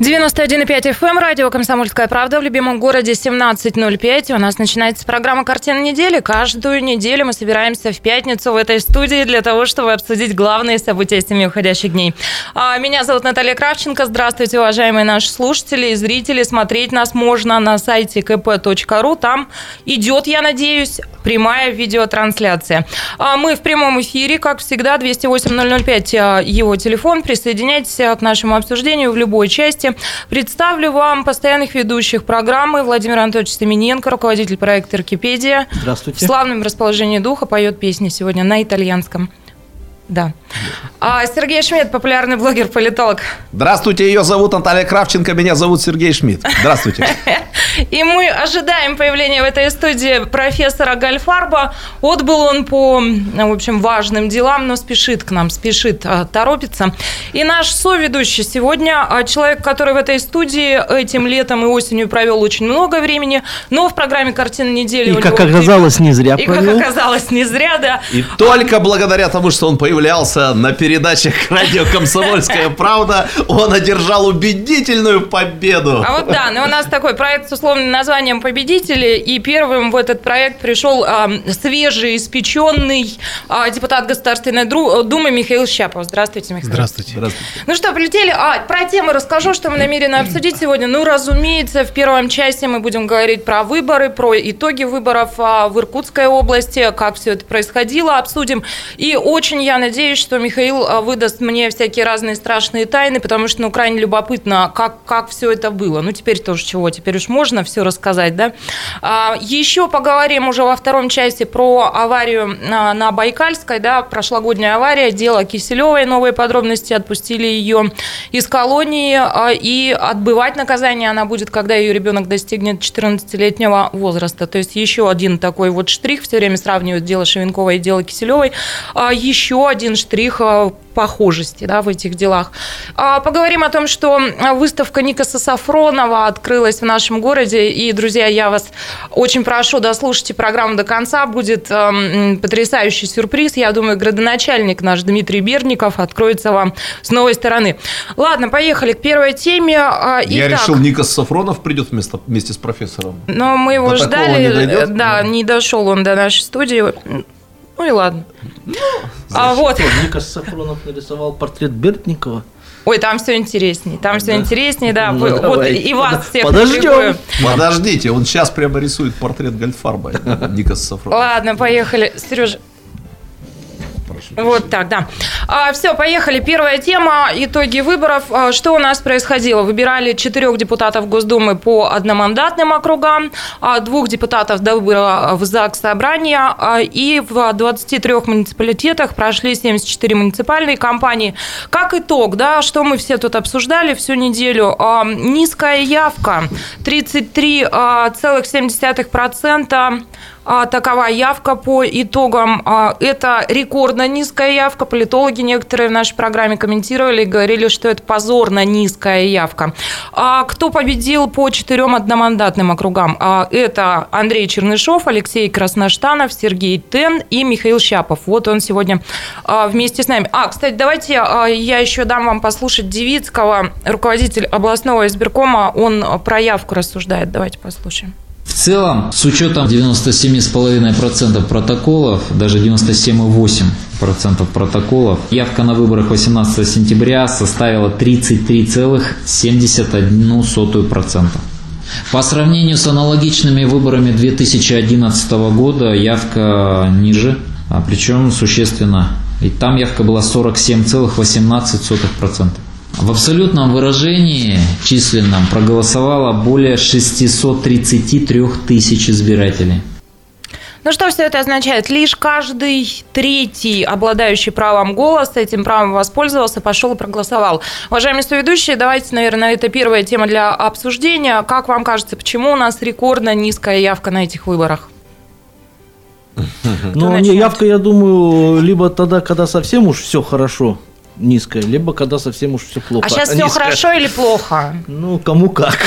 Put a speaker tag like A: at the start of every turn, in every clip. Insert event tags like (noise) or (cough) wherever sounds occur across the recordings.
A: 91,5 FM, эм, радио «Комсомольская правда» в любимом городе 17.05. У нас начинается программа «Картина недели». Каждую неделю мы собираемся в пятницу в этой студии для того, чтобы обсудить главные события семи уходящих дней. А, меня зовут Наталья Кравченко. Здравствуйте, уважаемые наши слушатели и зрители. Смотреть нас можно на сайте kp.ru. Там идет, я надеюсь, прямая видеотрансляция. А мы в прямом эфире, как всегда, 208-005 а, его телефон. Присоединяйтесь к нашему обсуждению в любой части. Представлю вам постоянных ведущих программы Владимир Анатольевич Семененко, руководитель проекта «Аркипедия».
B: Здравствуйте.
A: В славном расположении духа поет песни сегодня на итальянском. Да. А Сергей Шмидт, популярный блогер-политолог.
C: Здравствуйте, ее зовут Наталья Кравченко, меня зовут Сергей Шмидт. Здравствуйте. (laughs)
A: И мы ожидаем появления в этой студии профессора Гальфарба. Отбыл он по, в общем, важным делам, но спешит к нам, спешит, а, торопится. И наш соведущий сегодня а, человек, который в этой студии этим летом и осенью провел очень много времени, но в программе «Картина недели»
B: И, как оказалось, не зря
A: И,
B: провел.
A: как оказалось, не зря, да.
C: И только благодаря тому, что он появлялся на передачах (laughs) радио «Комсомольская правда», он одержал убедительную победу.
A: А вот да, но у нас такой проект с условным названием «Победители», и первым в этот проект пришел а, свежий, испеченный а, депутат Государственной Дру- Думы Михаил Щапов. Здравствуйте, Михаил.
D: Здравствуйте.
C: Здравствуйте.
A: Ну что, полетели. А, про темы расскажу, что мы намерены обсудить сегодня. Ну, разумеется, в первом части мы будем говорить про выборы, про итоги выборов а, в Иркутской области, как все это происходило, обсудим. И очень я надеюсь, что Михаил а, выдаст мне всякие разные страшные тайны, потому что, ну, крайне любопытно, как, как все это было. Ну, теперь тоже чего, теперь уж можно все рассказать, да? А, еще поговорим уже во втором части про аварию на, на Байкальской, да, прошлогодняя авария, дело Киселевой, новые подробности, отпустили ее из колонии, а, и отбывать наказание она будет, когда ее ребенок достигнет 14-летнего возраста. То есть еще один такой вот штрих, все время сравнивают дело Шевенковой и дело Киселевой, а, еще один штрих а, похожести да, в этих делах. А, Поговорим о том, что выставка Никаса Сафронова открылась в нашем городе. И, друзья, я вас очень прошу, дослушайте программу до конца. Будет эм, потрясающий сюрприз. Я думаю, градоначальник наш Дмитрий Берников откроется вам с новой стороны. Ладно, поехали к первой теме. А,
C: Я
A: итак,
C: решил, Никас Сафронов придет вместо, вместе с профессором.
A: Но мы его
C: До
A: ждали.
C: не дойдет?
A: Да, не дошел он до нашей студии. Ну и ладно. а вот.
B: Никас Сафронов нарисовал портрет Бертникова.
A: Ой, там все интереснее. Там все интереснее, да.
B: Ну,
A: вот
B: давайте.
A: и вас всех
B: Подождем.
C: Подождите, он сейчас прямо рисует портрет Гольдфарба, Никас Сафронов.
A: Ладно, поехали. Сережа. Вот так, да. все, поехали. Первая тема. Итоги выборов. А, Что у нас происходило? Выбирали четырех депутатов Госдумы по одномандатным округам, а, двух депутатов до выбора в ЗАГС Собрания, а, и в 23 муниципалитетах прошли 74 муниципальные кампании. Как итог, да, что мы все тут обсуждали всю неделю? А, Низкая явка. 33,7%. А, такова явка по итогам. А, Это рекордно низкая явка. Политологи некоторые в нашей программе комментировали и говорили, что это позорно низкая явка. А Кто победил по четырем одномандатным округам? Это Андрей Чернышов, Алексей Красноштанов, Сергей Тен и Михаил Щапов. Вот он сегодня вместе с нами. А, кстати, давайте я еще дам вам послушать Девицкого, руководитель областного избиркома. Он про явку рассуждает. Давайте послушаем.
E: В целом, с учетом 97,5% протоколов, даже 97,8% протоколов, явка на выборах 18 сентября составила 33,71%. По сравнению с аналогичными выборами 2011 года явка ниже, а причем существенно. И там явка была 47,18%. В абсолютном выражении численном проголосовало более 633 тысяч избирателей.
A: Ну что все это означает? Лишь каждый третий, обладающий правом голоса, этим правом воспользовался, пошел и проголосовал. Уважаемые соведущие, давайте, наверное, это первая тема для обсуждения. Как вам кажется, почему у нас рекордно низкая явка на этих выборах?
B: Не, явка, я думаю, либо тогда, когда совсем уж все хорошо, низкая, либо когда совсем уж все плохо.
A: А сейчас все
B: низкая.
A: хорошо или плохо? (laughs)
B: Ну, кому как.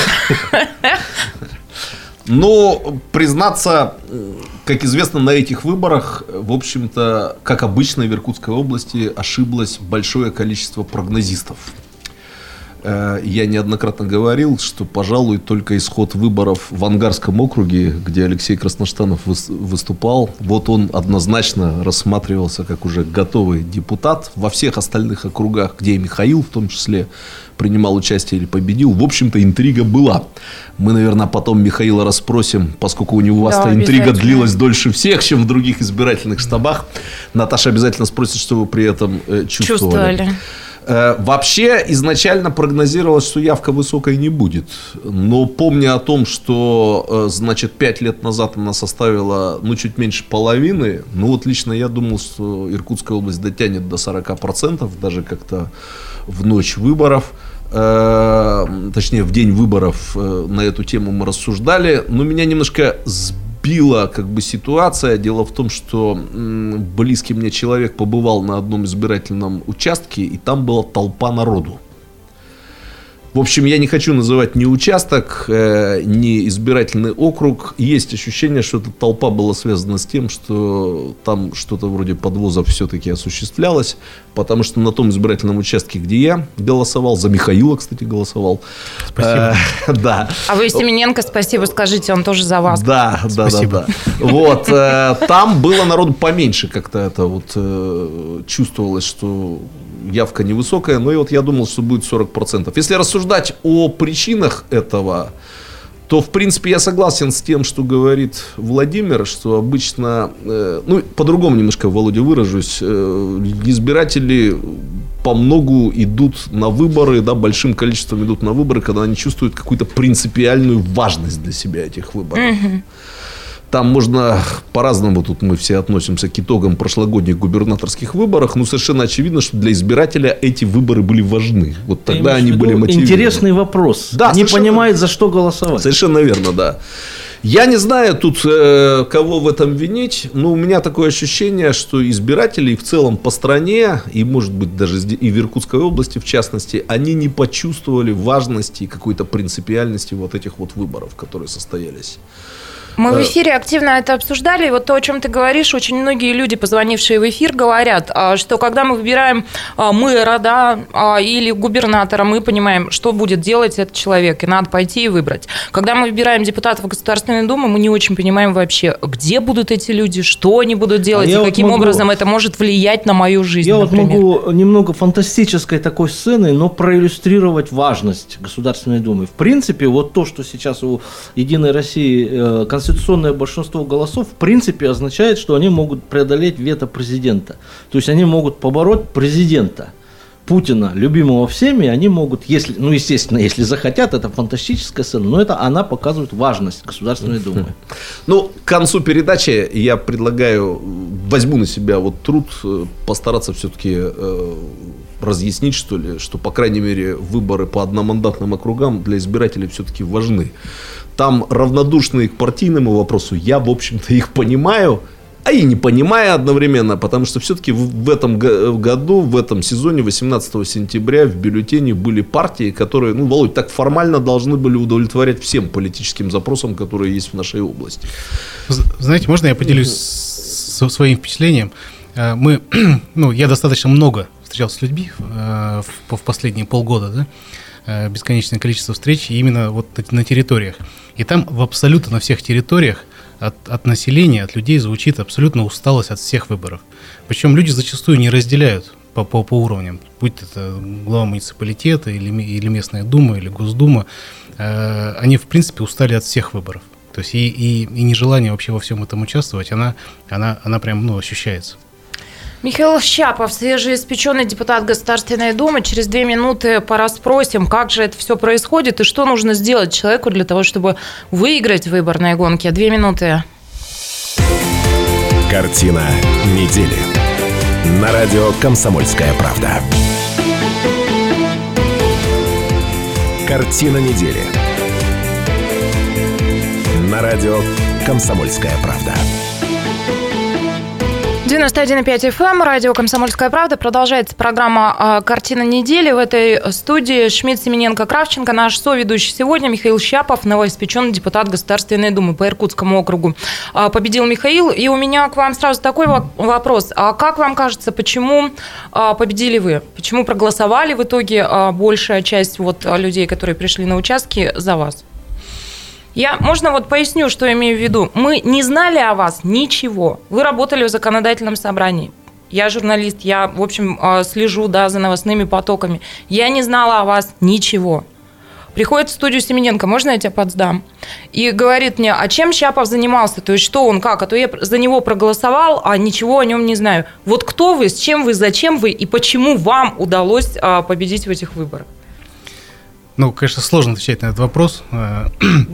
C: Ну, признаться, как известно, на этих выборах, в общем-то, как обычно в Иркутской области, ошиблось большое количество прогнозистов. Э, я неоднократно говорил, что, пожалуй, только исход выборов в Ангарском округе, где Алексей Красноштанов выступал, вот он однозначно рассматривался как уже готовый депутат. Во всех остальных округах, где и Михаил в том числе принимал участие или победил, в общем-то, интрига была. Мы, наверное, потом Михаила расспросим, поскольку у него да, интрига длилась дольше всех, чем в других избирательных штабах. Наташа обязательно спросит, что вы при этом э, чувствовали. чувствовали. Э, вообще изначально прогнозировалось, что явка высокой не будет. Но помня о том, что, э, значит, 5 лет назад она составила, ну, чуть меньше половины, ну, вот лично я думал, что Иркутская область дотянет до 40%, даже как-то в ночь выборов э, точнее, в день выборов на эту тему мы рассуждали, но меня немножко сбило била как бы ситуация. Дело в том, что близкий мне человек побывал на одном избирательном участке, и там была толпа народу. В общем, я не хочу называть ни участок, э, ни избирательный округ. Есть ощущение, что эта толпа была связана с тем, что там что-то вроде подвоза все-таки осуществлялось, потому что на том избирательном участке, где я голосовал, за Михаила, кстати, голосовал.
A: Спасибо. Э, (laughs) да. А вы Семененко, спасибо скажите, он тоже за вас.
C: Да, да, спасибо. да, да. Вот, э, там было народу поменьше, как-то это вот э, чувствовалось, что явка невысокая, но и вот я думал, что будет 40%. Если рассуждать о причинах этого, то, в принципе, я согласен с тем, что говорит Владимир, что обычно, э, ну, по-другому немножко, Володя, выражусь, э, избиратели по многу идут на выборы, да, большим количеством идут на выборы, когда они чувствуют какую-то принципиальную важность для себя этих выборов. Там можно по-разному, тут мы все относимся к итогам прошлогодних губернаторских выборов, но совершенно очевидно, что для избирателя эти выборы были важны. Вот тогда они были мотивированы.
B: Интересный вопрос. Да, Они понимают, за что голосовать.
C: Совершенно верно, да. Я не знаю тут, э, кого в этом винить, но у меня такое ощущение, что избиратели в целом по стране, и может быть даже и в Иркутской области в частности, они не почувствовали важности и какой-то принципиальности вот этих вот выборов, которые состоялись.
A: Мы в э, эфире активно это обсуждали. И вот то, о чем ты говоришь, очень многие люди, позвонившие в эфир, говорят, а, что когда мы выбираем а, мэра да, а, или губернатора, мы понимаем, что будет делать этот человек, и надо пойти и выбрать. Когда мы выбираем депутатов Государственной Думы, мы не очень понимаем вообще, где будут эти люди, что они будут делать, а и каким вот могу... образом это может влиять на мою жизнь.
B: Я например. вот могу немного фантастической такой сцены, но проиллюстрировать важность Государственной Думы. В принципе, вот то, что сейчас у Единой России э, конституционное большинство голосов в принципе означает, что они могут преодолеть вето президента. То есть они могут побороть президента. Путина, любимого всеми, они могут, если, ну, естественно, если захотят, это фантастическая сцена, но это она показывает важность Государственной (laughs) Думы.
C: Ну, к концу передачи я предлагаю, возьму на себя вот труд э, постараться все-таки э, разъяснить, что ли, что, по крайней мере, выборы по одномандатным округам для избирателей все-таки важны там равнодушные к партийному вопросу, я, в общем-то, их понимаю, а и не понимаю одновременно, потому что все-таки в, этом году, в этом сезоне, 18 сентября, в бюллетене были партии, которые, ну, Володь, так формально должны были удовлетворять всем политическим запросам, которые есть в нашей области.
D: Знаете, можно я поделюсь со своим впечатлением? Э, мы, (clears throat) ну, я достаточно много встречался с людьми э, в, в последние полгода, да, э, бесконечное количество встреч именно вот на территориях. И там в абсолютно на всех территориях от, от населения, от людей звучит абсолютно усталость от всех выборов. Причем люди зачастую не разделяют по, по, по уровням, будь это глава муниципалитета или, или местная дума, или госдума, э, они в принципе устали от всех выборов. То есть и, и, и нежелание вообще во всем этом участвовать, она, она, она прям ну, ощущается.
A: Михаил Щапов, свежеиспеченный депутат Государственной Думы. Через две минуты пора спросим, как же это все происходит и что нужно сделать человеку для того, чтобы выиграть выборные гонки. Две минуты.
F: Картина недели. На радио «Комсомольская правда». Картина недели. На радио «Комсомольская правда».
A: 91,5 FM, эм, радио «Комсомольская правда». Продолжается программа а, «Картина недели». В этой студии Шмидт, Семененко, Кравченко. Наш соведущий сегодня Михаил Щапов, новоиспеченный депутат Государственной Думы по Иркутскому округу. А, победил Михаил. И у меня к вам сразу такой вопрос. А как вам кажется, почему а, победили вы? Почему проголосовали в итоге большая часть вот людей, которые пришли на участки, за вас? Я, можно вот поясню, что имею в виду. Мы не знали о вас ничего. Вы работали в законодательном собрании. Я журналист, я, в общем, а, слежу да, за новостными потоками. Я не знала о вас ничего. Приходит в студию Семененко, можно я тебя подсдам? И говорит мне, а чем Щапов занимался? То есть что он, как? А то я за него проголосовал, а ничего о нем не знаю. Вот кто вы, с чем вы, зачем вы и почему вам удалось а, победить в этих выборах?
D: Ну, конечно, сложно отвечать на этот вопрос. (clears throat)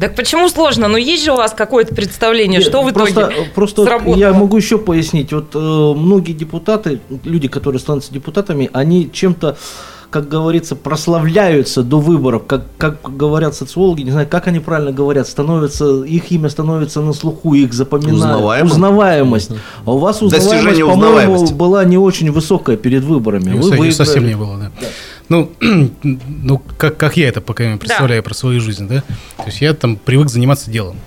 A: Так почему сложно? Ну, есть же у вас какое-то представление, Нет, что в итоге
B: просто, просто сработало? Я могу еще пояснить. Вот э, многие депутаты, люди, которые становятся депутатами, они чем-то как говорится, прославляются до выборов, как, как говорят социологи, не знаю, как они правильно говорят, становится, их имя становится на слуху, их запоминают. Узнаваемость. узнаваемость. А у вас узнаваемость, по-моему, была не очень высокая перед выборами.
D: Вы, вы совсем не было, да. да. Ну, (clears throat) ну как, как я это пока представляю да. про свою жизнь, да? То есть я там привык заниматься делом.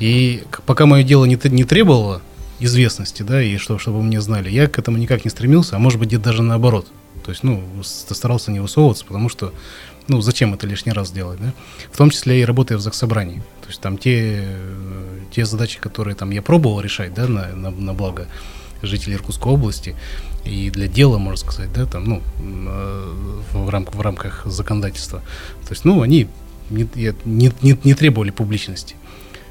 D: И пока мое дело не, не требовало известности, да, и что, чтобы мне знали, я к этому никак не стремился, а может быть, где-то даже наоборот. То есть, ну, старался не высовываться, потому что, ну, зачем это лишний раз делать, да? В том числе и работая в заксобрании. То есть там те, те задачи, которые там я пробовал решать, да, на, на, на благо жителей Иркутской области, и для дела, можно сказать, да, там, ну, э, в, рамках, в рамках законодательства. То есть, ну, они не, не, не, не требовали публичности.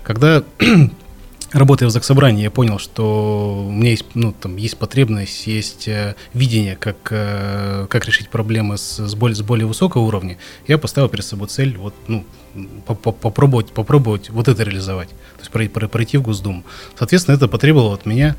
D: Когда (clears throat) работая в Заксобрании, я понял, что у меня есть, ну, там, есть потребность, есть э, видение, как, э, как решить проблемы с, с, более, с более высокого уровня. Я поставил перед собой цель вот, ну, попробовать, попробовать вот это реализовать, то есть пройти, в Госдуму. Соответственно, это потребовало от меня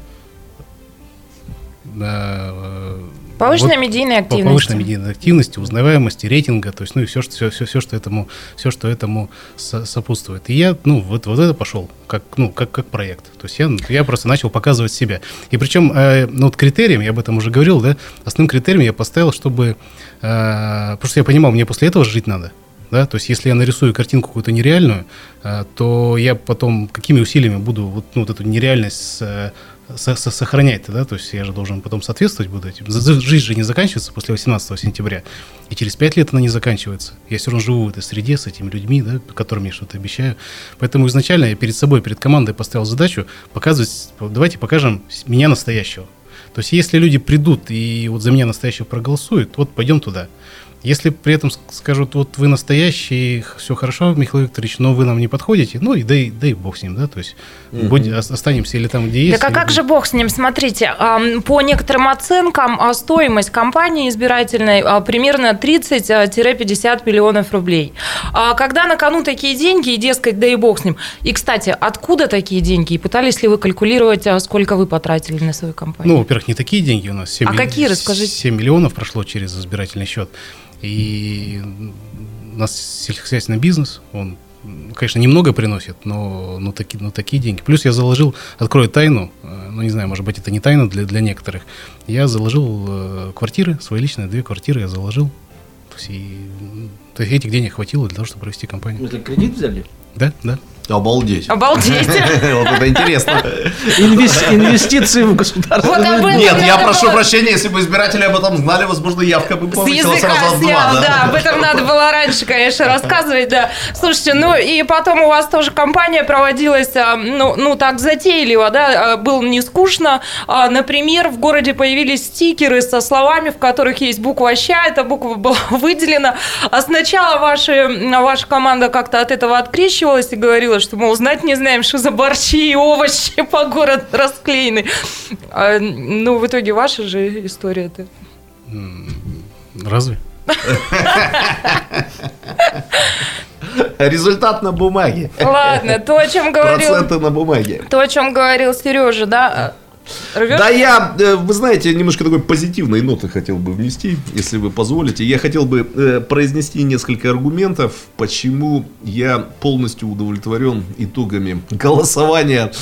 A: повышенная вот, медийная активность.
D: Повышенная медийная активность, узнаваемости, рейтинга, то есть, ну и все, что, все, все, все, что этому, все, что этому сопутствует. И я, ну, вот, вот это пошел, как, ну, как, как проект. То есть я, я просто начал показывать себя. И причем, э, ну, вот критерием, я об этом уже говорил, да, основным критерием я поставил, чтобы, э, потому что я понимал, мне после этого жить надо. Да? То есть, если я нарисую картинку какую-то нереальную, э, то я потом какими усилиями буду вот, ну, вот эту нереальность э, сохранять-то, да, то есть я же должен потом соответствовать буду этим. Жизнь же не заканчивается после 18 сентября, и через 5 лет она не заканчивается. Я все равно живу в этой среде с этими людьми, да, которым я что-то обещаю. Поэтому изначально я перед собой, перед командой поставил задачу показывать, давайте покажем меня настоящего. То есть если люди придут и вот за меня настоящего проголосуют, вот пойдем туда. Если при этом скажут, вот вы настоящий, все хорошо, Михаил Викторович, но вы нам не подходите, ну и да и, да и бог с ним, да, то есть угу. будь, останемся или там, где есть.
A: Так а как же бог с ним? Смотрите, по некоторым оценкам а, стоимость компании избирательной а, примерно 30-50 миллионов рублей. А когда на кону такие деньги, и дескать, да и бог с ним. И, кстати, откуда такие деньги? И пытались ли вы калькулировать, сколько вы потратили на свою компанию?
D: Ну, во-первых, не такие деньги у нас. 7
A: а милли... какие, расскажите?
D: 7 миллионов прошло через избирательный счет. И у нас сельскохозяйственный бизнес, он, конечно, немного приносит, но, но, таки, но такие деньги. Плюс я заложил, открою тайну, э, ну не знаю, может быть, это не тайна для, для некоторых. Я заложил э, квартиры, свои личные две квартиры я заложил. То есть, и, то есть этих денег хватило для того, чтобы провести компанию.
B: Это кредит взяли?
D: Да, да.
C: Обалдеть.
A: Обалдеть. (laughs)
C: Вот это интересно.
B: Инвестиции в государство.
C: Нет, я прошу прощения, если бы избиратели об этом знали, возможно, явка бы повысила сразу два.
A: Да, об этом надо было раньше, конечно, рассказывать, да. Слушайте, ну и потом у вас тоже компания проводилась, а, ну, ну так затейливо, да, а, было не скучно. А, например, в городе появились стикеры со словами, в которых есть буква «ща», эта буква была (laughs) выделена. А сначала ваши, ваша команда как-то от этого открещивалась и говорила, говорила, что, мол, знать не знаем, что за борщи и овощи (laughs) по городу расклеены. А, ну, в итоге ваша же история-то.
D: Разве? (laughs)
C: Результат на бумаге.
A: Ладно, то, о чем говорил...
C: Проценты на бумаге.
A: То, о чем говорил Сережа, да, Рвешь?
C: Да, я, э, вы знаете, немножко такой позитивной ноты хотел бы внести, если вы позволите. Я хотел бы э, произнести несколько аргументов, почему я полностью удовлетворен итогами голосования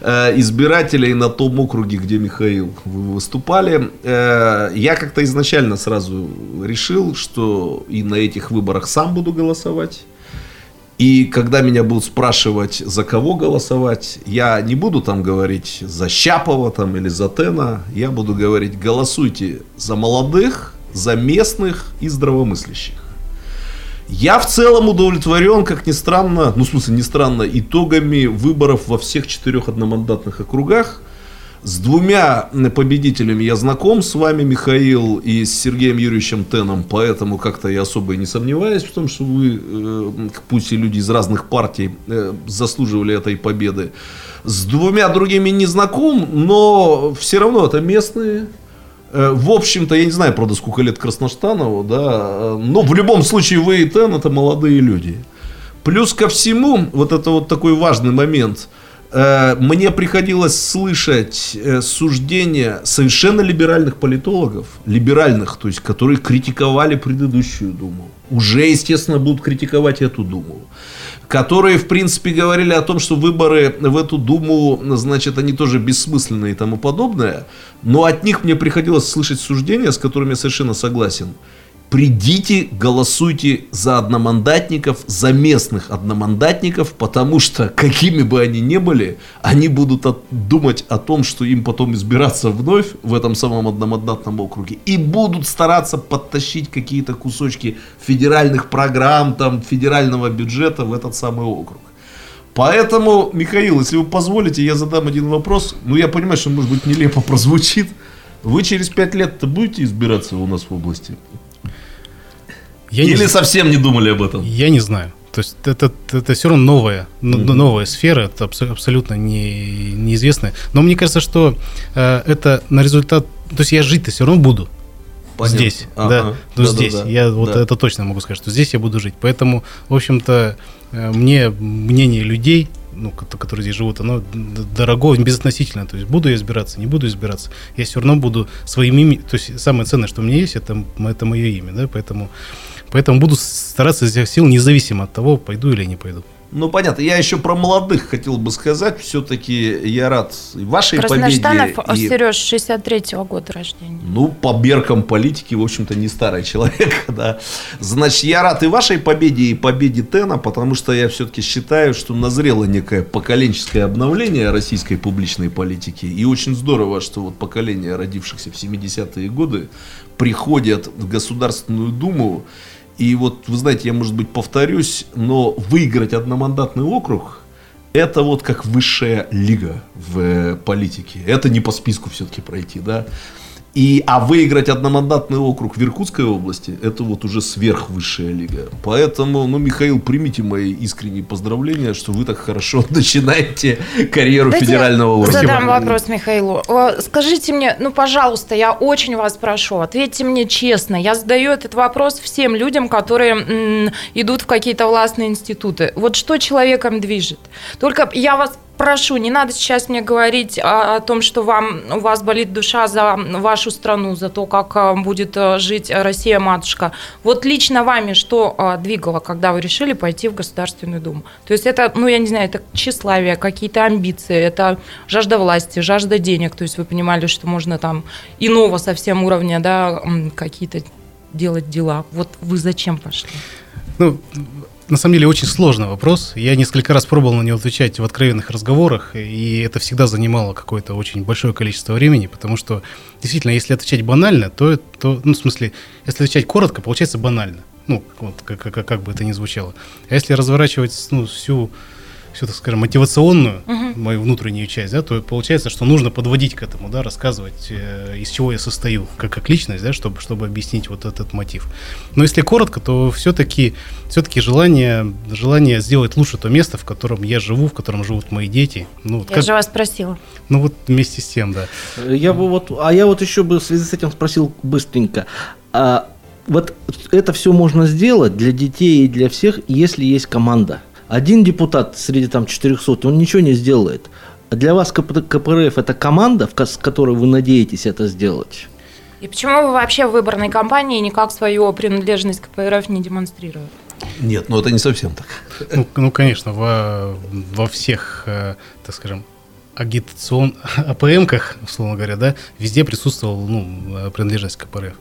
C: э, избирателей на том округе, где Михаил вы выступали. Я как-то изначально сразу решил, что и на этих выборах сам буду голосовать. И когда меня будут спрашивать, за кого голосовать, я не буду там говорить за Щапова там, или за Тена. Я буду говорить, голосуйте за молодых, за местных и здравомыслящих. Я в целом удовлетворен, как ни странно, ну в смысле не странно, итогами выборов во всех четырех одномандатных округах. С двумя победителями я знаком с вами, Михаил, и с Сергеем Юрьевичем Теном, поэтому как-то я особо и не сомневаюсь в том, что вы, э, пусть и люди из разных партий, э, заслуживали этой победы. С двумя другими не знаком, но все равно это местные. Э, В общем-то, я не знаю, правда, сколько лет Красноштанову, да, э, но в любом случае вы и Тен это молодые люди. Плюс ко всему, вот это вот такой важный момент – Э, мне приходилось слышать э, суждения совершенно либеральных политологов, либеральных, то есть, которые критиковали предыдущую Думу. Уже, естественно, будут критиковать эту Думу. Которые, в принципе, говорили о том, что выборы в эту Думу, значит, они тоже бессмысленные и тому подобное. Но от них мне приходилось слышать суждения, с которыми я совершенно согласен придите, голосуйте за одномандатников, за местных одномандатников, потому что, какими бы они ни были, они будут от, думать о том, что им потом избираться вновь в этом самом одномандатном округе, и будут стараться подтащить какие-то кусочки федеральных программ, там, федерального бюджета в этот самый округ. Поэтому, Михаил, если вы позволите, я задам один вопрос. Ну, я понимаю, что, может быть, нелепо прозвучит. Вы через пять лет-то будете избираться у нас в области?
D: Я
C: Или
D: не,
C: совсем не думали об этом?
D: я не знаю. То есть это, это все равно новая,
C: Мгм.
D: новая сфера, это абсо- абсолютно не, неизвестная. Но мне кажется, что э, это на результат... То есть я жить-то все равно буду.
C: Понятно.
D: Здесь,
C: Ага.
D: да. Ну,
C: Да-да-да.
D: здесь. Я вот
C: Да.
D: это точно могу сказать, что здесь я буду жить. Поэтому, в общем-то, э, мне мнение людей, ну, ко- которые здесь живут, оно дорого, безотносительно. То есть буду я избираться, не буду избираться. Я все равно буду своим именем... То есть самое ценное, что у меня есть, это, это мое имя, да, поэтому... Поэтому буду стараться из всех сил, независимо от того, пойду или не пойду.
C: Ну, понятно. Я еще про молодых хотел бы сказать. Все-таки я рад и вашей
A: Красноштанов,
C: победе. и-
A: Сереж, 63-го года рождения.
C: Ну, по меркам политики, в общем-то, не старый человек, (laughs) да. Значит, я рад и вашей победе, и победе Тена, потому что я все-таки считаю, что назрело некое поколенческое обновление российской публичной политики. И очень здорово, что вот поколение, родившихся в 70-е годы, приходят в Государственную Думу. И вот, вы знаете, я, может быть, повторюсь, но выиграть одномандатный округ это вот как высшая лига в э, политике. Это не по списку все-таки пройти, да. И, а выиграть одномандатный округ в Иркутской области, это вот уже сверхвысшая лига. Поэтому, ну, Михаил, примите мои искренние поздравления, что вы так хорошо (laughs) начинаете карьеру
A: Дайте
C: федерального уровня.
A: Задам вопрос Михаилу. Скажите мне, ну, пожалуйста, я очень вас прошу, ответьте мне честно. Я задаю этот вопрос всем людям, которые м, идут в какие-то властные институты. Вот что человеком движет? Только я вас прошу, не надо сейчас мне говорить о, о том, что вам, у вас болит душа за вашу страну, за то, как а, будет а, жить Россия-матушка. Вот лично вами что а, двигало, когда вы решили пойти в Государственную Думу? То есть это, ну, я не знаю, это тщеславие, какие-то амбиции, это жажда власти, жажда денег. То есть вы понимали, что можно там иного совсем уровня, да, какие-то делать дела. Вот вы зачем пошли?
D: Ну, на самом деле очень сложный вопрос. Я несколько раз пробовал на него отвечать в откровенных разговорах, и это всегда занимало какое-то очень большое количество времени, потому что действительно, если отвечать банально, то, то ну, в смысле, если отвечать коротко, получается банально. Ну, вот, как, как, как бы это ни звучало. А если разворачивать ну, всю, всю, так скажем, мотивационную, мою внутреннюю часть, да, то получается, что нужно подводить к этому, да, рассказывать, э, из чего я состою, как, как личность, да, чтобы, чтобы объяснить вот этот мотив. Но если коротко, то все-таки все-таки желание, желание сделать лучше то место, в котором я живу, в котором живут мои дети. Ну, вот
A: Я
D: как-
A: же вас спросила.
D: ну вот вместе с тем, да.
B: Я бы вот, а я вот еще бы в связи с этим спросил быстренько. А вот это все можно сделать для детей и для всех, если есть команда. Один депутат среди там 400, он ничего не сделает. А для вас КП- КПРФ это команда, с которой вы надеетесь это сделать?
A: И почему вы вообще в выборной кампании никак свою принадлежность к КПРФ не демонстрируете?
C: Нет, ну это не совсем так.
D: Ну, ну, конечно, во, во всех, э, так скажем, агитацион (laughs) АПМках, условно говоря, да, везде присутствовала ну, э, принадлежность к КПРФ.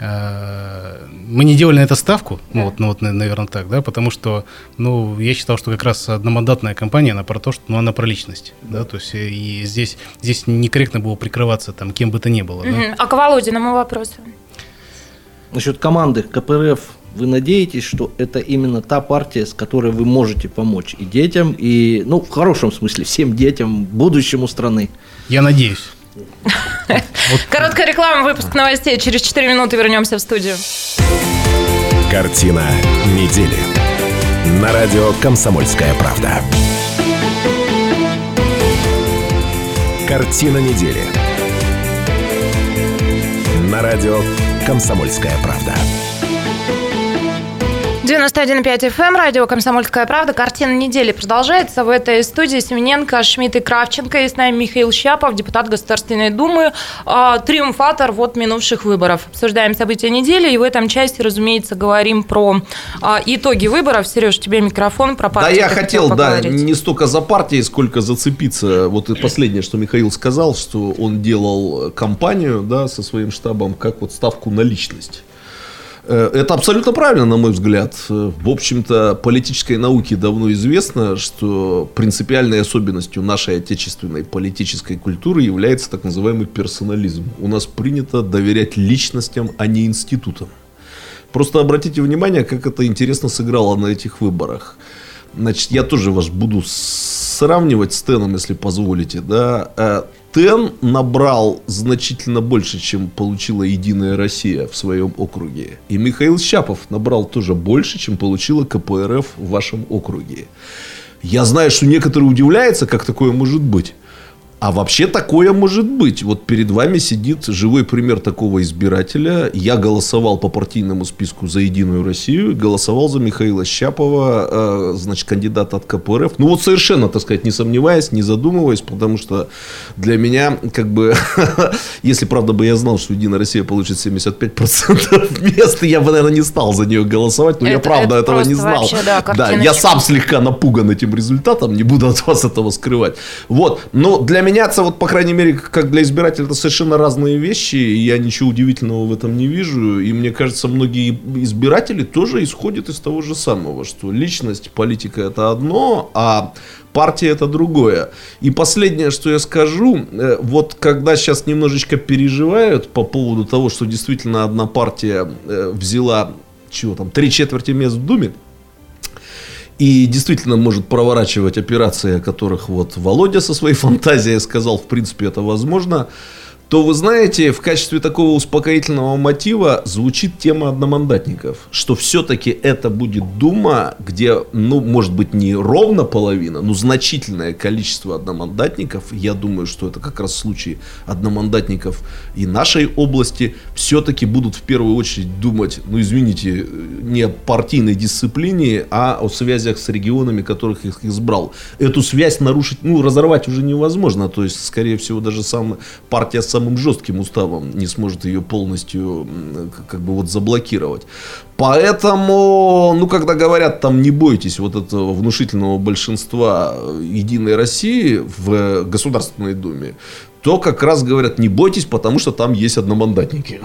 D: Э, Мы не делали на это ставку, ну вот, ну вот, на- наверное, так, да, потому что, ну, я считал, что как раз одномандатная кампания, она про то, что, ну, она про личность, да, то есть э, и здесь, здесь некорректно было прикрываться там кем бы то ни было, да.
A: Мгм. А к Володиному вопросу?
B: Насчет команды КПРФ вы надеетесь, что это именно та партия, с которой вы можете помочь и детям, и, ну, в хорошем смысле, всем детям, будущему страны?
D: Я надеюсь.
A: Короткая реклама, выпуск новостей. Через 4 минуты вернемся в студию.
F: Картина недели. На радио «Комсомольская правда». Картина недели. На радио «Комсомольская правда».
A: 91,5 FM, эм, радио «Комсомольская правда». Картина недели продолжается. В этой студии Семененко, Шмидт и Кравченко. И с нами Михаил Щапов, депутат Государственной Думы, а, триумфатор вот минувших выборов. Обсуждаем события недели, и в этом части, разумеется, говорим про а, итоги выборов. Сереж, тебе микрофон про
C: Да,
A: партию.
C: я
A: ты
C: хотел, да, не столько за партией, сколько зацепиться. Вот и последнее, что Михаил сказал, что он делал кампанию, да, со своим штабом, как вот ставку на личность. Э, Это абсолютно правильно, на мой взгляд. Э, В общем-то, политической науке давно известно, что принципиальной особенностью нашей отечественной политической культуры является так называемый персонализм. У нас принято доверять личностям, а не институтам. Просто обратите внимание, как это интересно сыграло на этих выборах. Значит, я тоже вас буду сравнивать с Теном, если позволите. Да? Тен набрал значительно больше, чем получила Единая Россия в своем округе. И Михаил Щапов набрал тоже больше, чем получила КПРФ в вашем округе. Я знаю, что некоторые удивляются, как такое может быть. А вообще такое может быть. Вот перед вами сидит живой пример такого избирателя. Я голосовал по партийному списку за Единую Россию, голосовал за Михаила Щапова, э, значит, кандидата от КПРФ. Ну вот совершенно, так сказать, не сомневаясь, не задумываясь, потому что для меня, как бы, (laughs) если правда бы я знал, что Единая Россия получит 75% (laughs) мест, я бы, наверное, не стал за нее голосовать, но я
A: Это-
C: правда
A: это
C: этого не знал.
A: вообще, да,
C: да, я сам слегка напуган этим результатом, не буду от вас этого скрывать. Вот, но для меня это, вот, по крайней мере, как для избирателя, это совершенно разные вещи, и я ничего удивительного в этом не вижу, и мне кажется, многие избиратели тоже исходят из того же самого, что личность, политика это одно, а партия это другое. И последнее, что я скажу, э, вот когда сейчас немножечко переживают по поводу того, что действительно одна партия э, взяла, чего там, три четверти мест в Думе, и действительно может проворачивать операции, о которых вот Володя со своей (laughs) фантазией сказал, в принципе, это возможно, то вы знаете, в качестве такого успокоительного мотива звучит тема одномандатников, что все-таки это будет Дума, где, ну, может быть, не ровно половина, но значительное количество одномандатников, я думаю, что это как раз случай одномандатников и нашей области, все-таки будут в первую очередь думать, ну, извините, не о партийной дисциплине, а о связях с регионами, которых их избрал. Эту связь нарушить, ну, разорвать уже невозможно, то есть, скорее всего, даже сам партия самым жестким уставом не сможет ее полностью как бы вот заблокировать. Поэтому, ну, когда говорят там не бойтесь вот этого внушительного большинства Единой России в Государственной Думе, то как раз говорят не бойтесь, потому что там есть одномандатники.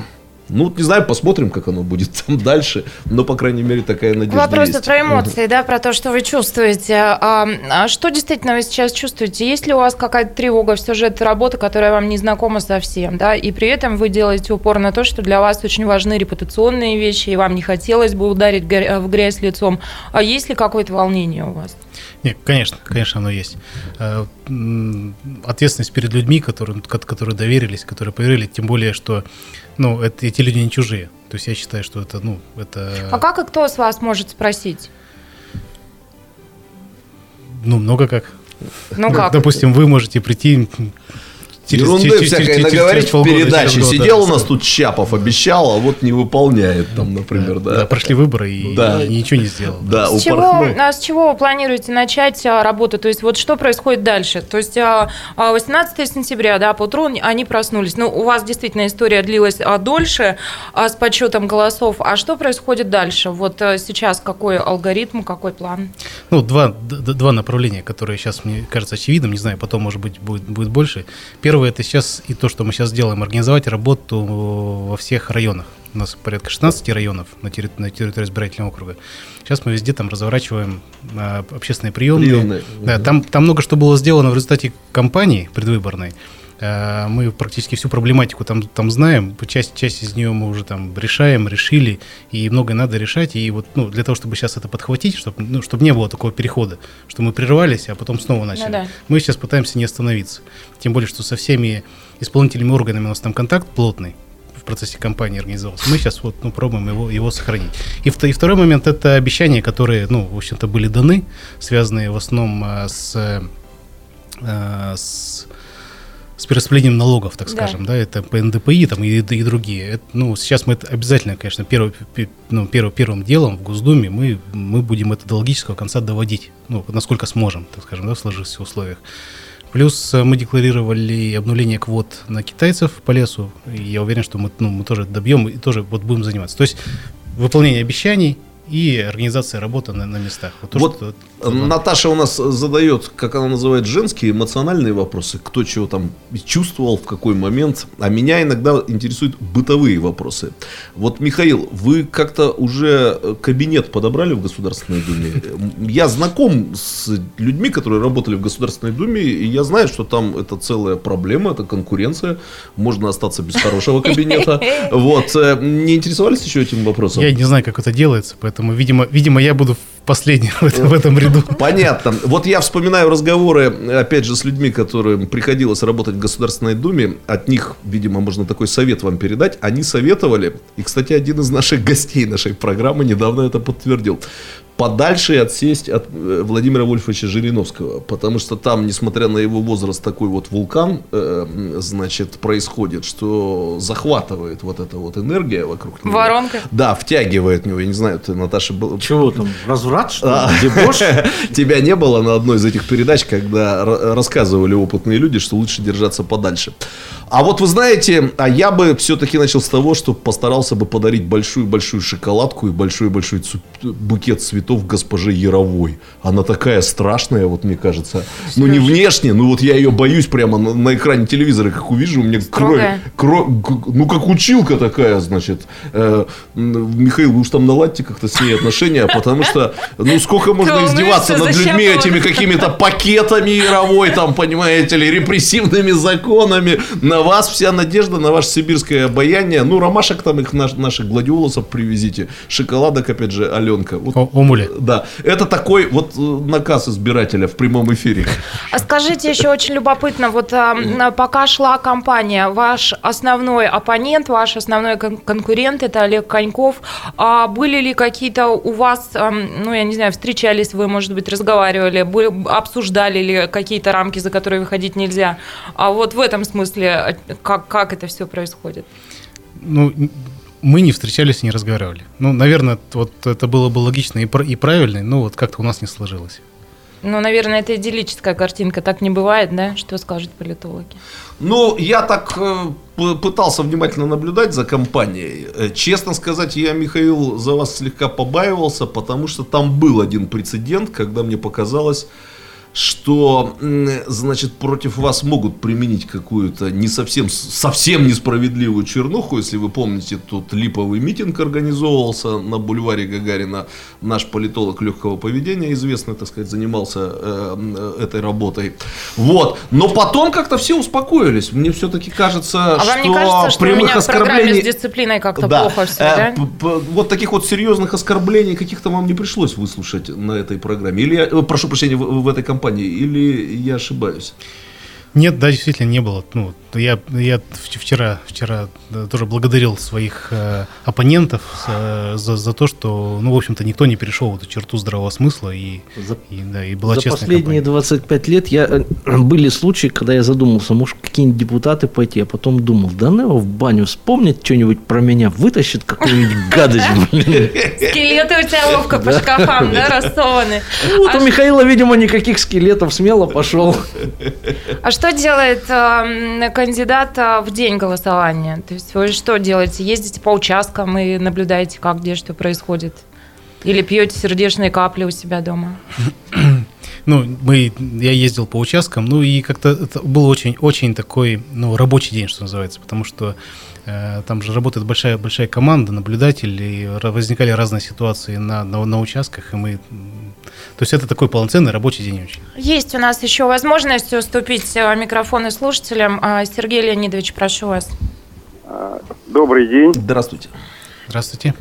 C: Ну, не знаю, посмотрим, как оно будет (laughs) там дальше, но, по крайней мере, такая надежда
A: Вопрос
C: есть.
A: про эмоции, да, про то, что вы чувствуете. А, а что действительно вы сейчас чувствуете? Есть ли у вас какая-то тревога? Все же это работа, которая вам не знакома совсем, да, и при этом вы делаете упор на то, что для вас очень важны репутационные вещи, и вам не хотелось бы ударить в грязь лицом. А есть ли какое-то волнение у вас?
D: Нет, конечно, конечно, оно есть. Э, Ответственность перед людьми, которые, ко- которые доверились, которые поверили, тем более, что ну, это, эти люди не чужие. То есть я считаю, что это, ну, это
A: А как и кто с вас может спросить?
D: ну, много как.
A: Ну как?
D: Допустим, вы можете прийти через-
C: Ерунды
D: через-
C: всякой
D: через-
C: наговорить
D: через
C: в передаче.
D: через год,
C: Сидел
D: да,
C: у нас
D: да.
C: тут Чапов, обещал, а вот не выполняет там, например, да.
D: Да, прошли выборы и,
C: Да.
D: и ничего не сделал.
C: Да,
A: С чего,
C: упорхнул.
A: а с чего вы планируете начать а, работу? То есть вот что происходит дальше? То есть а, а, 18 сентября, да, поутру они проснулись. Ну, у вас действительно история длилась а, дольше а, с подсчетом голосов. А что происходит дальше? Вот а, сейчас какой алгоритм, какой план?
D: Ну, два, два направления, которые сейчас мне кажется очевидным, не знаю, потом, может быть, будет, будет больше. Первое, это сейчас и то, что мы сейчас делаем, организовать работу во всех районах. У нас порядка 16 районов на, терри- на территории избирательного округа. Сейчас мы везде там разворачиваем а, общественные приемные.
C: Приемные,
D: Да, там, там много что было сделано в результате кампании предвыборной. А, Мы практически всю проблематику там, там знаем, часть, часть из нее мы уже там решаем, решили, и многое надо решать. И вот ну, для того, чтобы сейчас это подхватить, чтобы, ну, чтобы не было такого перехода, что мы прервались, а потом снова начали.
A: да.
D: Мы сейчас пытаемся не остановиться. Тем более, что со всеми исполнительными органами у нас там контакт плотный в процессе кампании организовался. Мы сейчас вот, ну, пробуем его, его сохранить. И, и второй момент – это обещания, которые, ну, в общем-то, были даны, связанные в основном а, с, а, с с перераспределением налогов, так
A: Да.
D: скажем, да, это по НДПИ там, и, и другие. Это, ну, сейчас мы это обязательно, конечно, первым, ну, первым, первым делом в Госдуме мы, мы будем это до логического конца доводить, ну, насколько сможем, так скажем, да, в сложившихся условиях. Плюс э, мы декларировали обнуление квот на китайцев по лесу, и я уверен, что мы, ну, мы тоже добьем и тоже вот будем заниматься. То есть выполнение обещаний и организация работы на, на местах. Вот, то,
C: Вот
D: что-
C: Наташа у нас задает, как она называет, женские эмоциональные вопросы. Кто чего там чувствовал, в какой момент. А меня иногда интересуют бытовые вопросы. Вот, Михаил, вы как-то уже э, кабинет подобрали в Государственной Думе? Я знаком с людьми, которые работали в Государственной Думе, и я знаю, что там это целая проблема, это конкуренция. Можно остаться без хорошего кабинета. (laughs) Вот. э, Не интересовались еще этим вопросом?
D: Я не знаю, как это делается, поэтому, видимо, видимо я буду последний в этом, в этом ряду.
C: Понятно. Вот я вспоминаю разговоры, опять же, с людьми, которым приходилось работать в Государственной Думе. От них, видимо, можно такой совет вам передать. Они советовали, и, кстати, один из наших гостей нашей программы недавно это подтвердил, подальше отсесть от э, Владимира Вольфовича Жириновского, потому что там, несмотря на его возраст, такой вот вулкан, э, значит, происходит, что захватывает вот эта вот энергия вокруг него.
A: Воронка?
C: Да, втягивает него. Я не знаю, ты, Наташа, был,
B: Чего там, разврат, что
C: А.
B: ли? Дебош? (laughs)
C: Тебя не было на одной из этих передач, когда рассказывали опытные люди, что лучше держаться подальше. А вот вы знаете, а я бы все-таки начал с того, что постарался бы подарить большую-большую шоколадку и большой-большой цу- букет цветов госпоже Яровой. Она такая страшная, вот мне кажется. Ну не внешне, ну вот я ее боюсь прямо на, на экране телевизора, как увижу, у меня кровь,
A: Строгая?
C: кровь, г- ну как училка такая, значит. Э, Михаил, вы уж там наладьте как-то с ней отношения, потому что, ну сколько можно издеваться над людьми этими какими-то пакетами Яровой, там, понимаете ли, репрессивными законами. На вас вся надежда, на ваше сибирское обаяние. Ну, ромашек там их наш- наших гладиолусов привезите. Шоколадок, опять же, Аленка. Вот,
D: О- омули.
C: Да, это такой вот э, наказ избирателя в прямом эфире.
A: А скажите, еще очень любопытно, вот а, м, пока шла кампания, ваш основной оппонент, ваш основной кон- конкурент, это Олег Коньков, а были ли какие-то у вас, ам, ну, я не знаю, встречались вы, может быть, разговаривали, обсуждали ли какие-то рамки, за которые выходить нельзя? А вот в этом смысле, как, как это все происходит?
D: Ну, мы не встречались и не разговаривали. Ну, наверное, вот это было бы логично и, и правильно, но вот как-то у нас не сложилось.
A: Ну, наверное, это идиллическая картинка, так не бывает, да? Что скажут политологи?
C: Ну, я так э, пытался внимательно наблюдать за компанией. Э, Честно сказать, я, Михаил, за вас слегка побаивался, потому что там был один прецедент, когда мне показалось, что, значит, против вас могут применить какую-то не совсем, совсем несправедливую чернуху. Если вы помните, тут липовый митинг организовывался на бульваре Гагарина. Наш политолог легкого поведения, известный, так сказать, занимался э, э, этой работой. Вот. Но потом как-то все успокоились. Мне все-таки кажется,
A: А
C: что
A: вам не кажется, что у меня
C: оскорблений...
A: с дисциплиной как-то
C: Да.
A: плохо все,
C: Э,
A: да?
C: Вот таких вот серьезных оскорблений каких-то вам не пришлось выслушать на этой программе. Или, я- э, прошу прощения, в, в этой компании. Или я ошибаюсь?
D: Нет, да, действительно не было. Ну, я, я вчера, вчера да, тоже благодарил своих э, оппонентов э, за, за то, что, ну, в общем-то, никто не перешел в эту черту здравого смысла и,
B: За-
D: и, да, и была
B: За последние
D: кампания.
B: 25 лет я, э, (clears throat) были случаи, когда я задумался, может, какие-нибудь депутаты пойти. А потом думал, да ну его в баню вспомнит что-нибудь про меня, вытащит какую-нибудь (laughs) гадость, блин.
A: Скелеты у тебя ловко по шкафам, да, рассованы.
B: Ну, Вот
A: А
B: у Михаила, видимо, никаких скелетов, смело пошел.
A: А что делает кандидат э, в день голосования? То есть вы что делаете? Ездите по участкам и наблюдаете, как где что происходит? Или пьете сердечные капли у себя дома? (clears throat)
D: Ну, мы, я ездил по участкам, ну и как-то был очень, очень такой, ну, рабочий день, что называется, потому что там же работает большая, большая команда наблюдателей, и возникали разные ситуации на, на, на участках, и мы, то есть это такой полноценный рабочий день очень.
A: Есть у нас еще возможность уступить э, микрофоны слушателям. А, Сергей Леонидович, прошу вас.
G: А, Добрый день.
C: Здравствуйте.
D: Здравствуйте.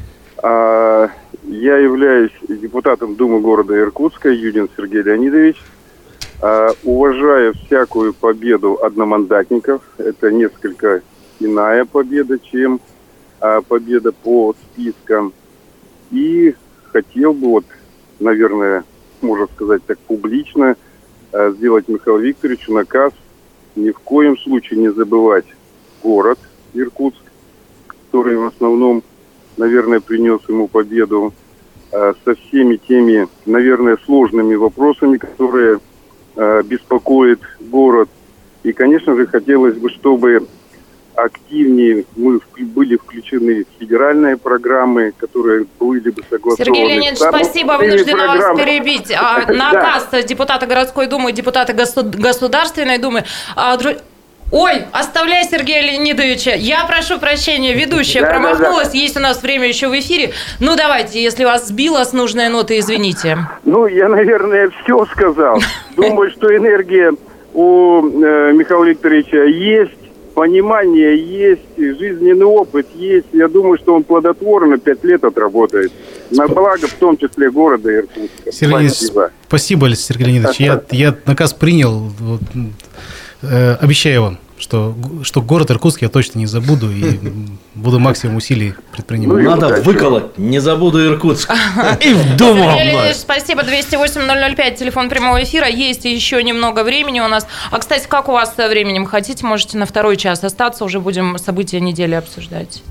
G: А, Я являюсь депутатом Думы города Иркутска, Юдин Сергей Леонидович. Уважаю всякую победу одномандатников. Это несколько иная победа, чем а, победа по спискам. И хотел бы, вот, наверное, можно сказать так публично, а, сделать Михаилу Викторовичу наказ ни в коем случае не забывать город Иркутск, который в основном, наверное, принес ему победу э, со всеми теми, наверное, сложными вопросами, которые беспокоит город. И, конечно же, хотелось бы, чтобы активнее мы были включены в федеральные программы, которые были бы согласованы.
A: Сергей Леонидович, спасибо, вынуждена вас
G: программами.
A: перебить. А, (laughs)
G: Да.
A: Наказ депутата городской думы депутата госу- Государственной думы. А, дру- Ой, оставляй Сергея Леонидовича. Я прошу прощения, ведущая
G: Да, да,
A: промахнулась. Есть у нас время еще в эфире. Ну, давайте, если вас сбила с нужной ноты, извините.
G: Ну, я, наверное, все сказал. (laughs) Думаю, что энергия у э, Михаила Викторовича есть, понимание есть, жизненный опыт есть. Я думаю, что он плодотворно пять лет отработает. На благо, в том числе, города Иркутска.
D: Сергей
G: Спасибо.
D: спасибо, Сергей Леонидович. Я, я наказ принял. вот, э, обещаю вам, что, что город Иркутск я точно не забуду и буду максимум усилий предпринимать.
G: Ну
B: Надо
G: удачи.
B: выколоть, не забуду Иркутск. (laughs) И в
A: Леонидович, спасибо. 208-005, телефон прямого эфира. Есть еще немного времени у нас. А, кстати, как у вас со временем? Хотите, можете на второй час остаться. Уже будем события недели обсуждать.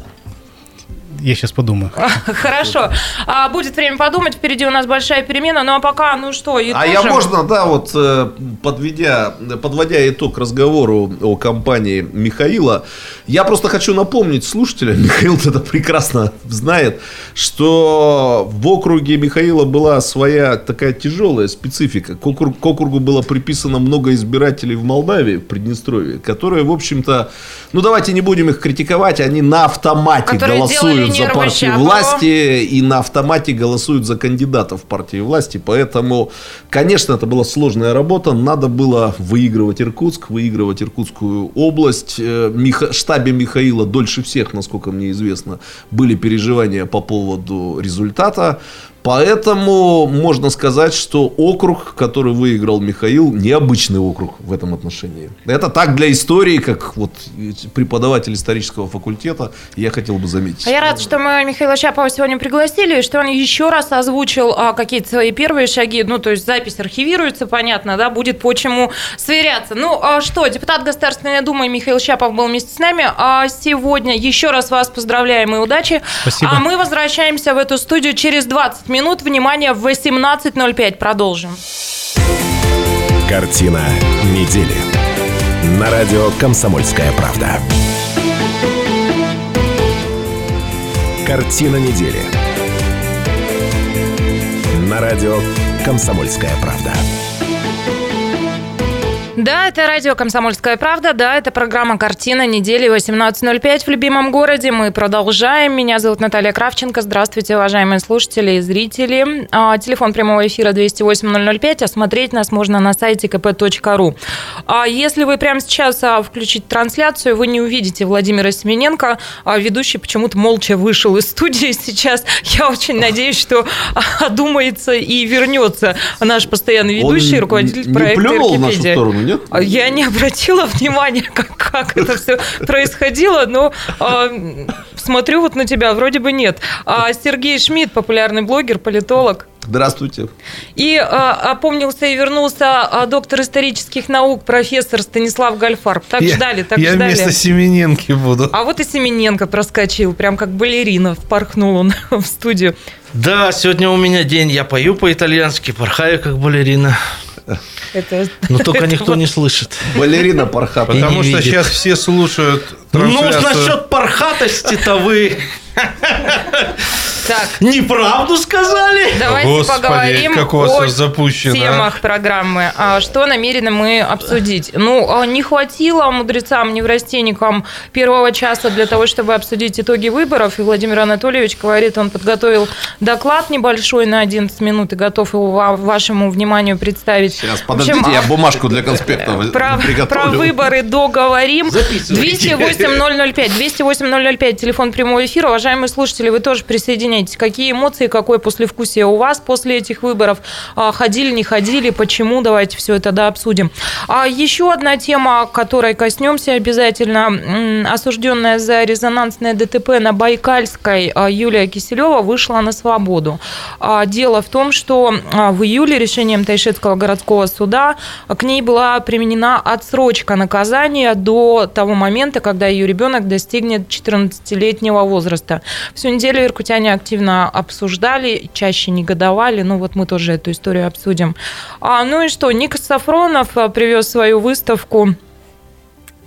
D: Я сейчас подумаю. (laughs)
A: Хорошо. А, будет время подумать. Впереди у нас большая перемена. Ну, а пока, ну что, и
C: А я можно, да, вот э, подведя, подводя итог разговору о компании Михаила, я просто хочу напомнить слушателям, (laughs) Михаил это прекрасно знает, что в округе Михаила была своя такая тяжелая специфика. К округу, к округу было приписано много избирателей в Молдавии, в Приднестровье, которые, в общем-то, ну давайте не будем их критиковать, они на автомате
A: Которые
C: голосуют
A: делали
C: за партию власти и на автомате голосуют за кандидатов партии власти. Поэтому, конечно, это была сложная работа. Надо было выигрывать Иркутск, выигрывать Иркутскую область. Э, Миха- штабе Михаила дольше всех, насколько мне известно, были переживания по поводу результата. Поэтому можно сказать, что округ, который выиграл Михаил, необычный округ в этом отношении. Это так для истории, как вот преподаватель исторического факультета, я хотел бы заметить.
A: А я рад, что мы Михаила Шапова сегодня пригласили, и что он еще раз озвучил а, какие-то свои первые шаги. Ну, то есть запись архивируется, понятно, да, будет по чему сверяться. Ну, а что, депутат Государственной Думы Михаил Шапов был вместе с нами. А сегодня еще раз вас поздравляем и удачи.
D: Спасибо.
A: А мы возвращаемся в эту студию через 20 минут. Внимание, в 18.05 продолжим.
F: Картина недели. На радио «Комсомольская правда». Картина недели. На радио «Комсомольская правда».
A: Да, это радио «Комсомольская правда», да, это программа «Картина недели» 18.05 в любимом городе. Мы продолжаем. Меня зовут Наталья Кравченко. Здравствуйте, уважаемые слушатели и зрители. А, Телефон прямого эфира 208-005. А смотреть нас можно на сайте kp.ru. А если вы прямо сейчас а, включите трансляцию, вы не увидите Владимира Семененко. А Ведущий почему-то молча вышел из студии (laughs) сейчас. Я очень надеюсь, что одумается и вернется наш постоянный ведущий,
C: Он
A: руководитель проекта
C: плюнул нет?
A: А Я не обратила (laughs) внимания, как, как это все происходило, но э, смотрю вот на тебя, вроде бы нет. А Сергей Шмидт, популярный блогер, политолог.
C: Здравствуйте.
A: И а, опомнился и вернулся а, доктор исторических наук, профессор Станислав Гальфарб. Так
H: Я-
A: ждали, так
H: Я
A: ждали.
H: вместо Семененки буду.
A: А вот и Семененко проскочил, прям как балерина, впорхнул он (laughs) в студию.
B: Да, сегодня у меня день. Я пою по-итальянски, порхаю как балерина.
A: Это,
B: Но только
A: это
B: никто не слышит.
C: Балерина Пархата.
H: Потому что
B: видит.
H: сейчас все слушают
B: Ну,
H: трансляцию.
B: насчет пархатости-то вы (laughs)
A: Так,
B: неправду сказали.
A: давайте
H: Господи,
A: поговорим
H: как у вас
A: о
H: запущено, а.
A: темах программы. А Что намерены мы обсудить? Ну, а, не хватило мудрецам, неврастенникам первого часа для того, чтобы обсудить итоги выборов. И Владимир Анатольевич говорит, он подготовил доклад небольшой на 11 минут и готов его ва- вашему вниманию представить.
C: Сейчас,
A: В общем,
C: подождите, я бумажку для конспекта
A: Про,
C: приготовлю.
A: про выборы договорим.
B: Записывайте.
A: 208-005. 208-005. Телефон прямого эфира. Уважаемые слушатели, вы тоже присоединяйтесь. Какие эмоции, какое послевкусие у вас после этих выборов? А, Ходили, не ходили? Почему? Давайте все это да, обсудим. А еще одна тема, которой коснемся обязательно. Осужденная за резонансное ДТП на Байкальской а, Юлия Киселева вышла на свободу. А, Дело в том, что в июле решением Тайшетского городского суда к ней была применена отсрочка наказания до того момента, когда ее ребенок достигнет 14-летнего возраста. Всю неделю иркутяне активно обсуждали, чаще негодовали. Ну вот мы тоже эту историю обсудим. А, ну и что, Ник Сафронов а, привез свою выставку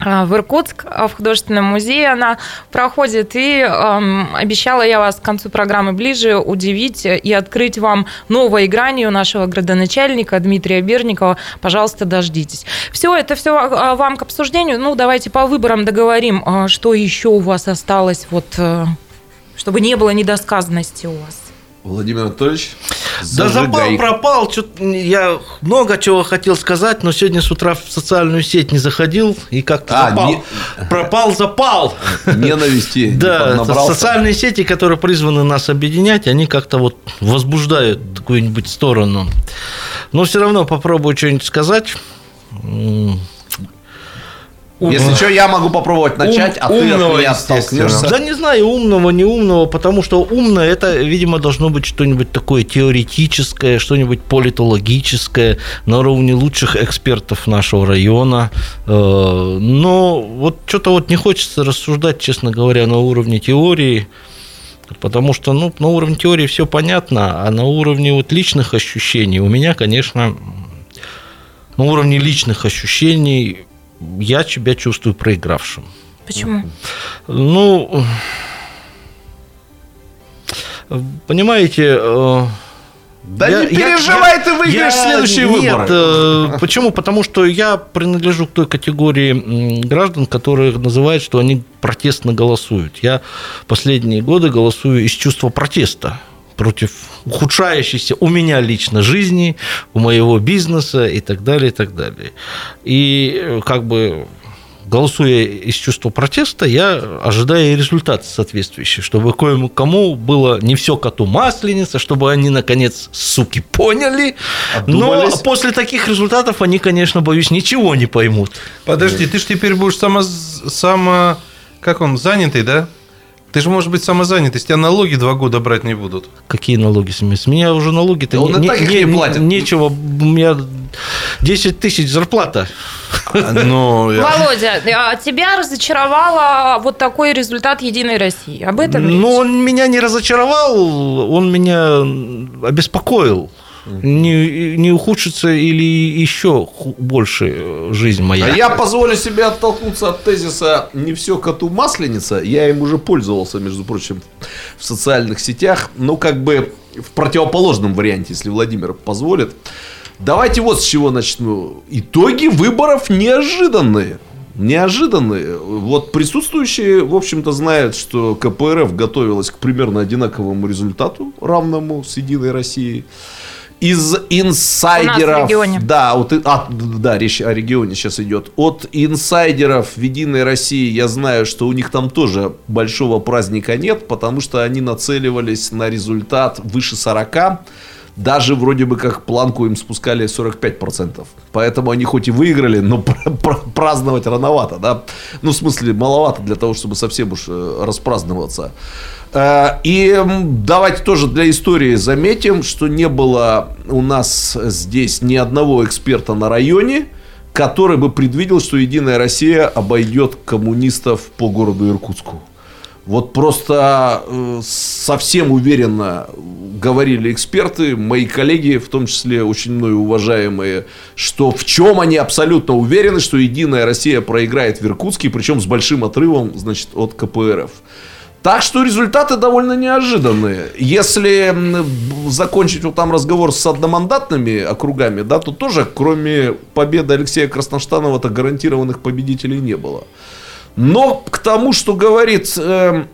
A: а, в Иркутск, а, в художественном музее она проходит. И эм, обещала я вас к концу программы ближе удивить и открыть вам новое играние у нашего градоначальника Дмитрия Берникова. Пожалуйста, дождитесь. Все, это все вам к обсуждению. Ну, давайте по выборам договорим, что еще у вас осталось, вот, э, чтобы не было недосказанности у вас.
C: Владимир Анатольевич,
B: Да запал
C: зажигай.
B: пропал. Чё-то я много чего хотел сказать, но сегодня с утра в социальную сеть не заходил и как-то
C: А,
B: запал.
C: не-
B: Пропал, запал.
C: Ненависти не
B: Да, социальные сети, которые призваны нас объединять, они как-то вот возбуждают какую-нибудь сторону. Но все равно попробую что-нибудь сказать.
C: Если что, я могу попробовать начать, а ты от
H: умного,
C: меня
H: естественно.
C: оттолкнешься.
B: Да не знаю, умного, не умного, потому что умное это, видимо, должно быть что-нибудь такое теоретическое, что-нибудь политологическое на уровне лучших экспертов нашего района. Э, Но вот что-то вот не хочется рассуждать, честно говоря, на уровне теории. Потому что ну, на уровне теории все понятно, а на уровне вот личных ощущений у меня, конечно, на уровне личных ощущений я себя чувствую проигравшим.
A: Почему?
B: Ну, понимаете... э,
C: Да
B: я-
C: не переживай,
B: я-
C: ты выиграешь
B: я-
C: следующие
B: нет,
C: выборы.
B: э, почему? Потому что я принадлежу к той категории граждан, которые называют, что они протестно голосуют. Я последние годы голосую из чувства протеста против ухудшающейся у меня лично жизни, у моего бизнеса и так далее, и так далее. И э, как бы голосуя из чувства протеста, я ожидаю результат соответствующий, чтобы кое-кому было не все коту масленица, чтобы они, наконец, суки, поняли. Но
C: Обдумались.
B: после таких результатов они, конечно, боюсь, ничего не поймут.
H: Подожди, ты же теперь будешь само, само... Как он, занятый, да? Ты же, может быть, самозанятый, с тебя налоги два года брать не будут.
B: Какие налоги с меня? С меня уже налоги-то
C: Да он и так их не платит.
B: Нечего, у меня 10 тысяч зарплата.
H: Ну, я-
A: Володя, а тебя разочаровало вот такой результат Единой России. Об этом?
B: Но он меня не разочаровал, он меня обеспокоил. Не, не ухудшится или еще больше жизнь моя.
C: А я позволю себе оттолкнуться от тезиса «не все коту масленица». Я им уже пользовался, между прочим, в социальных сетях. Ну, как бы в противоположном варианте, если Владимир позволит. Давайте вот с чего начну. Итоги выборов неожиданные. Неожиданные. Вот присутствующие, в общем-то, знают, что КПРФ готовилась к примерно одинаковому результату, равному с Единой Россией. Из инсайдеров...
A: регионе.
C: Да, вот, а, да, речь о регионе сейчас идет. От инсайдеров в Единой России я знаю, что у них там тоже большого праздника нет, потому что они нацеливались на результат выше 40. Даже вроде бы как планку им спускали 45%. Поэтому они хоть и выиграли, но (laughs) пр- пр- праздновать рановато, да? Ну, в смысле, маловато для того, чтобы совсем уж э, распраздноваться. Э, И давайте тоже для истории заметим, что не было у нас здесь ни одного эксперта на районе, который бы предвидел, что Единая Россия обойдет коммунистов по городу Иркутску. Вот просто э, совсем уверенно говорили эксперты, мои коллеги, в том числе очень мною уважаемые, что в чем они абсолютно уверены, что Единая Россия проиграет в Иркутске, причем с большим отрывом, значит, от КПРФ. Так что результаты довольно неожиданные. Если закончить вот там разговор с одномандатными округами, да, то тоже, кроме победы Алексея Красноштанова-то гарантированных победителей не было. Но к тому, что говорит эм,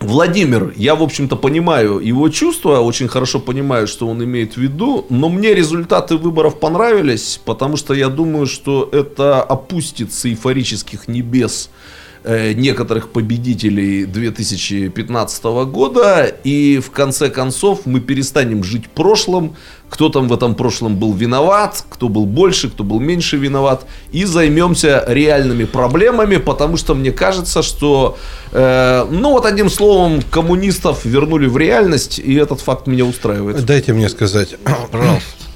C: Владимир, я, в общем-то, понимаю его чувства, очень хорошо понимаю, что он имеет в виду, но мне результаты выборов понравились, потому что я думаю, что это опустит с эйфорических небес э, некоторых победителей 2015 года, и в конце концов мы перестанем жить прошлым, кто там в этом прошлом был виноват, кто был больше, кто был меньше виноват, и займемся реальными проблемами, потому что мне кажется, что, э, ну вот одним словом, коммунистов вернули в реальность, и этот факт меня устраивает.
H: Дайте мне сказать. (clears throat) Пожалуйста.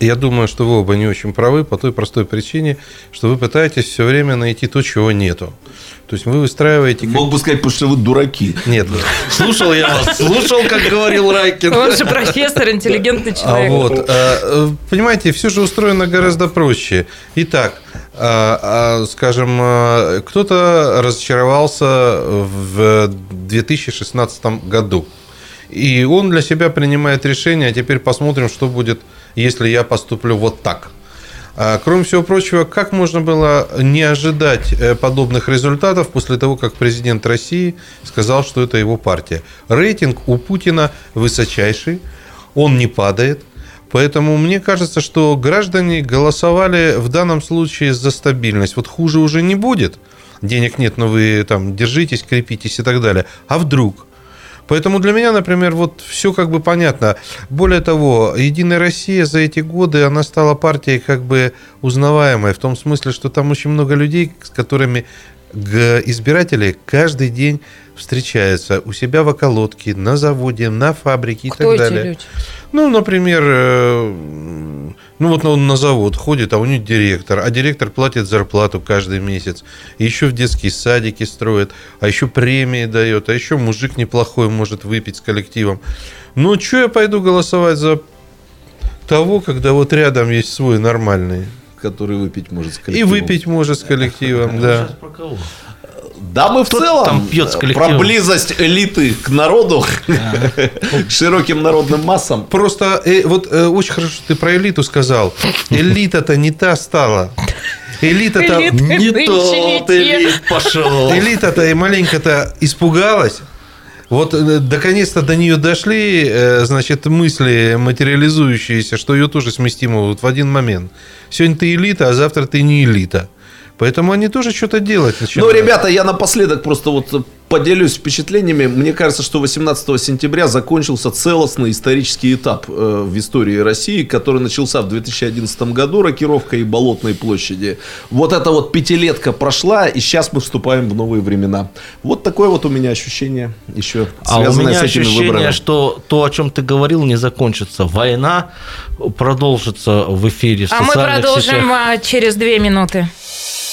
H: Я думаю, что вы оба не очень правы по той простой причине, что вы пытаетесь все время найти то, чего нету. То есть вы выстраиваете...
C: Мог бы сказать, потому что вы дураки.
H: Нет, слушал я вас, слушал, как говорил Райкин.
A: Он же профессор, интеллигентный
H: А
A: человек.
H: вот, э, э, понимаете, все же устроено гораздо проще. Итак, э, скажем, кто-то разочаровался в 2016 году. И он для себя принимает решение, а теперь посмотрим, что будет, если я поступлю вот так. А, Кроме всего прочего, как можно было не ожидать э, подобных результатов после того, как президент России сказал, что это его партия? Рейтинг у Путина высочайший, он не падает. Поэтому мне кажется, что граждане голосовали в данном случае за стабильность. Вот хуже уже не будет. Денег нет, но вы там держитесь, крепитесь и так далее. А вдруг? Поэтому для меня, например, вот все как бы понятно. Более того, Единая Россия за эти годы, она стала партией как бы узнаваемой, в том смысле, что там очень много людей, с которыми избиратели каждый день встречаются у себя в околотке, на заводе, на фабрике и
A: Кто
H: так
A: эти
H: далее.
A: люди?
H: Ну, например, э, ну вот он на завод ходит, а у него директор, а директор платит зарплату каждый месяц, и еще в детские садики строит, а еще премии дает, а еще мужик неплохой может выпить с коллективом. Ну, что я пойду голосовать за того, когда вот рядом есть свой нормальный.
C: Который выпить может с
H: И
C: коллективом.
H: выпить может с коллективом, да.
B: Сейчас про кого?
C: Да, мы в
B: Кто
C: целом
B: там пьет с
C: э,
B: коллективом?
C: про близость элиты к народу, к (laughs) широким народным массам.
H: Просто э, вот э, очень хорошо, что ты про элиту сказал. Элита-то не та стала. Элита-то
B: Не тот элит пошел.
H: Элита-то и маленько-то испугалась. Вот наконец-то до нее дошли, значит, мысли материализующиеся, что ее тоже сместим вот в один момент. Сегодня ты элита, а завтра ты не элита. Поэтому они тоже что-то делать
C: Ну,
H: начинают.
C: ребята, я напоследок просто вот поделюсь впечатлениями. Мне кажется, что 18 сентября закончился целостный исторический этап э, в истории России, который начался в 2011 году рокировкой Болотной площади. Вот эта вот пятилетка прошла, и сейчас мы вступаем в новые времена. Вот такое вот у меня ощущение еще
B: А у
C: связанное
B: меня
C: с этими
B: ощущение,
C: выборами.
B: что то, о чем ты говорил, не закончится. Война продолжится в эфире в
A: А мы продолжим
B: сетях.
A: а, через две минуты.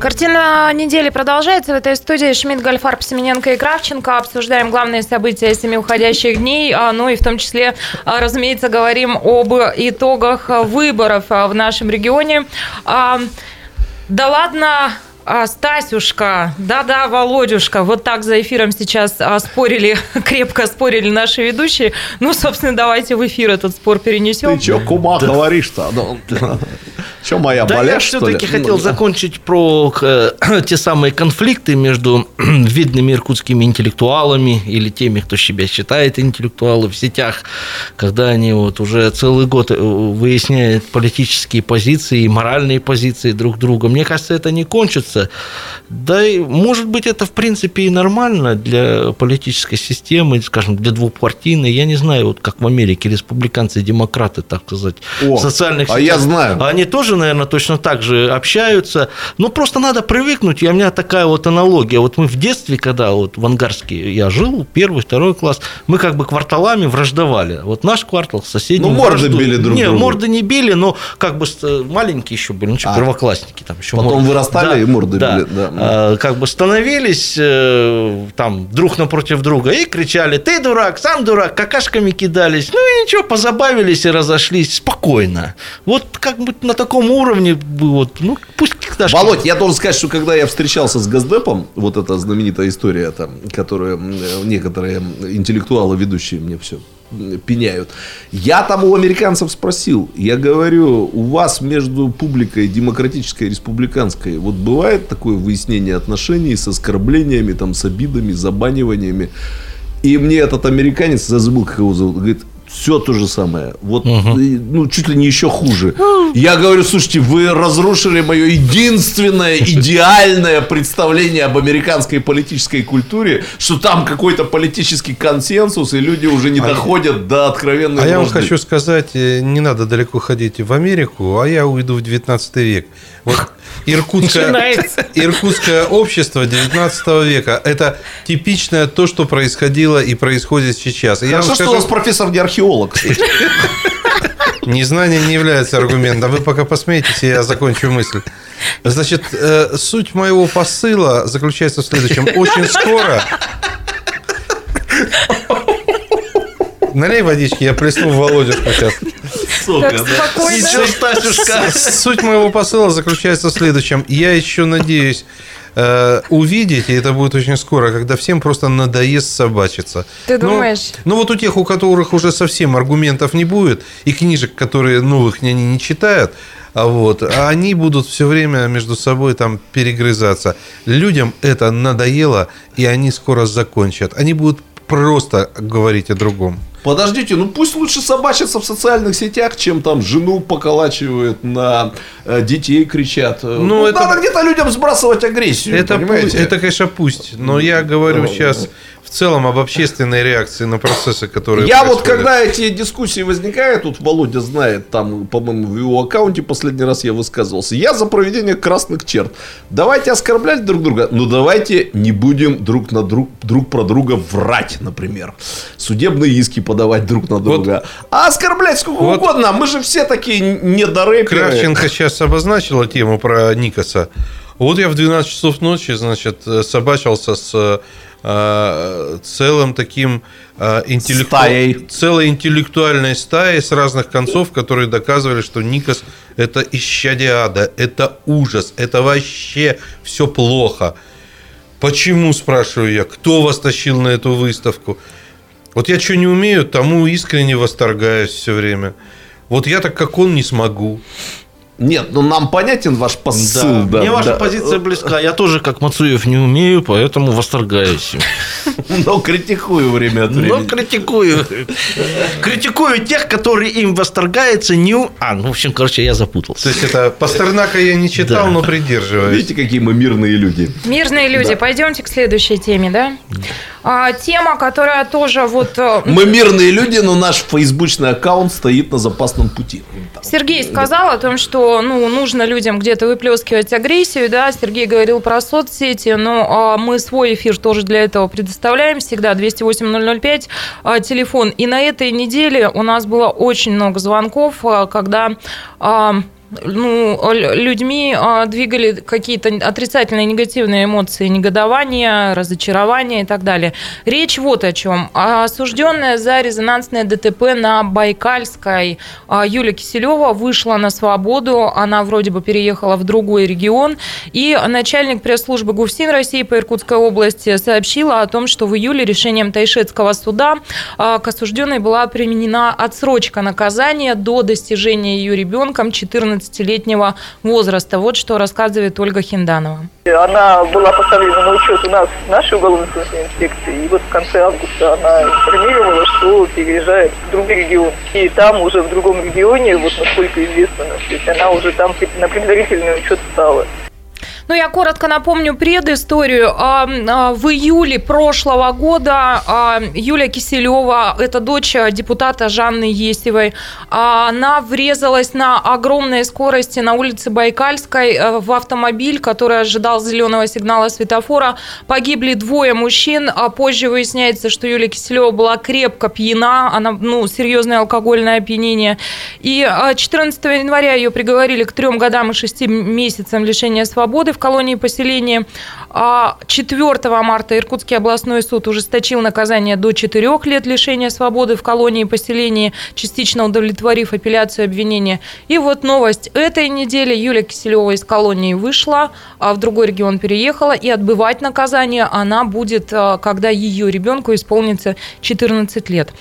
A: Картина недели продолжается. В этой студии Шмидт, Гольфарб, Семененко и Кравченко. Обсуждаем главные события семи уходящих дней. а, Ну и в том числе, а, разумеется, говорим об итогах выборов а, в нашем регионе. Да ладно, а, Стасюшка, да-да, Володюшка, вот так за эфиром сейчас а, спорили, (laughs) крепко спорили наши ведущие. Ну, собственно, давайте в эфир этот спор перенесем.
C: Ты че, кума, говоришь-то? Ну, (laughs) Что, моя
B: Да,
C: болезнь,
B: я
C: что
B: все-таки
C: ли?
B: хотел
C: Ну,
B: закончить про э, (clears throat) те самые конфликты между (clears throat) видными иркутскими интеллектуалами или теми, кто себя считает интеллектуалы в сетях, когда они вот уже целый год э, выясняют политические позиции и моральные позиции друг друга. Мне кажется, это не кончится. Да и, может быть, это в принципе и нормально для политической системы, скажем, для двухпартийной. Я не знаю, вот как в Америке республиканцы и демократы, так сказать,
C: О,
B: в социальных
C: а я знаю.
B: они тоже, наверное, точно так же общаются. Но просто надо привыкнуть. И у меня такая вот аналогия. Вот мы в детстве, когда вот в Ангарске я жил, первый, второй класс, мы как бы кварталами враждовали. Вот наш квартал с соседним.
C: Ну, морды
B: вражду-
C: били друг
B: Не,
C: другу.
B: морды не били, но как бы с- маленькие еще были, ну, что,
C: А.
B: первоклассники там еще.
C: Потом
B: морды.
C: вырастали и морды били, да.
B: А, как бы становились э, там друг напротив друга и кричали, ты дурак, сам дурак, какашками кидались. Ну и ничего, позабавились и разошлись спокойно. Вот как бы на таком уровне, вот, ну пусть какашки-
C: Володь, я должен сказать, что когда я встречался с Газдепом, вот эта знаменитая история, там, которую некоторые интеллектуалы ведущие мне все пеняют. Я там у американцев спросил, я говорю, у вас между публикой демократической и республиканской вот бывает такое выяснение отношений с оскорблениями, там, с обидами, забаниваниями? И мне этот американец, я забыл, как его зовут, говорит, все то же самое. Вот, и, ну, чуть ли не еще хуже. Я говорю, слушайте, вы разрушили мое единственное идеальное представление об американской политической культуре, что там какой-то политический консенсус, и люди уже не доходят до откровенной
H: А я вам хочу сказать, э, не надо далеко ходить в Америку, а я уйду в 19 век. Вот (laughs) иркутское,
B: Начинается. (laughs)
H: иркутское общество 19 века – это типичное то, что происходило и происходит сейчас. И я
C: Хорошо,
H: вам
C: что
H: скажу,
C: у нас профессор не археолог. (laughs)
H: Незнание не является аргументом. Вы пока посмеетесь, и я закончу мысль. Значит, э, суть моего посыла заключается в следующем. Очень скоро... Налей водички, я плесну в Володюшку сейчас.
B: Ничего, Стасюшка.
H: Суть моего посыла заключается в следующем. Я еще надеюсь э, увидеть, и это будет очень скоро, когда всем просто надоест собачиться.
A: Ты
H: Ну,
A: думаешь?
H: Ну, вот у тех, у которых уже совсем аргументов не будет, и книжек, которые новых они не читают, а вот, а они будут все время между собой там перегрызаться. Людям это надоело, и они скоро закончат. Они будут просто говорить о другом.
C: Подождите, ну пусть лучше собачатся в социальных сетях, чем там жену поколачивают, на э, детей кричат.
H: Ну,
C: Ну,
H: это-
C: надо где-то людям сбрасывать агрессию,
H: Это, пусть- это, конечно, пусть. Но я говорю сейчас в целом об общественной реакции на процессы, которые
C: Я вот,
H: происходят.
C: когда эти дискуссии возникают, тут Володя знает, там, по-моему, в его аккаунте последний раз я высказывался, я за проведение красных черт. Давайте оскорблять друг друга, но давайте не будем друг на друг, друг про друга врать, например. Судебные иски подавать друг на друга. а оскорблять сколько
H: вот-
C: угодно, мы же все такие недорэперы.
H: Кравченко сейчас обозначила тему про Никаса. Вот я в 12 часов ночи, значит, э, собачился с э, целым таким э, интеллекту-
C: Стаей.
H: целой интеллектуальной стаей с разных концов, которые доказывали, что Никас это исчадие ада, это ужас, это вообще все плохо. Почему, спрашиваю я, кто вас тащил на эту выставку? Вот я что не умею, тому искренне восторгаюсь все время. Вот я так, как он, не смогу.
C: Нет, ну нам понятен ваш посыл.
B: Да.
C: да,
B: Мне ваша
C: да.
B: позиция близка. Я тоже, как Мацуев, не умею, поэтому восторгаюсь. (laughs)
C: Но критикую время от
B: Но
C: времени.
B: критикую. Критикую тех, которые им восторгаются. Не... у- А, ну, в общем, короче, я запутался.
H: То есть это Пастернака я не читал,
B: Да.
H: но придерживаюсь.
C: Видите, какие мы мирные люди.
A: Мирные люди, пойдемте к следующей теме, да? А, тема, которая тоже вот... э,
C: Мы мирные люди, но наш фейсбучный аккаунт стоит на запасном пути.
A: Сергей сказал о том, что ну, нужно людям где-то выплескивать агрессию, да, Сергей говорил про соцсети, но а, мы свой эфир тоже для этого предоставляем, всегда 208-005, а, телефон. И на этой неделе у нас было очень много звонков, а, когда... а, ну, людьми а, двигали какие-то отрицательные, негативные эмоции, негодование, разочарование и так далее. Речь вот о чем. Осужденная за резонансное ДТП на Байкальской а, Юлия Киселева вышла на свободу. Она вроде бы переехала в другой регион. И начальник пресс-службы ГУФСИН России по Иркутской области сообщила о том, что в июле решением Тайшетского суда а, к осужденной была применена отсрочка наказания до достижения ее ребенком 14 14-летнего возраста. Вот что рассказывает Ольга Хинданова.
I: Она была поставлена на учет у нас нашей уголовной инспекции, и вот в конце августа она информировала, что переезжает в другой регион. И там уже в другом регионе, вот насколько известно, то есть она уже там на предварительный учет стала.
A: Ну, я коротко напомню предысторию. А, а, в июле прошлого года а, Юлия Киселева, это дочь депутата Жанны Есевой, она врезалась на огромной скорости на улице Байкальской э, в автомобиль, который ожидал зеленого сигнала светофора. Погибли двое мужчин, а позже выясняется, что Юлия Киселева была крепко пьяна, она, ну, серьезное алкогольное опьянение. И 14 января ее приговорили к трем годам и шести месяцам лишения свободы в колонии поселения. 4 а марта Иркутский областной суд ужесточил наказание до 4 лет лишения свободы в колонии поселения, частично удовлетворив апелляцию обвинения. И вот новость этой недели. Юлия Киселева из колонии вышла, а в другой регион переехала, и отбывать наказание она будет, а, когда ее ребенку исполнится 14 лет.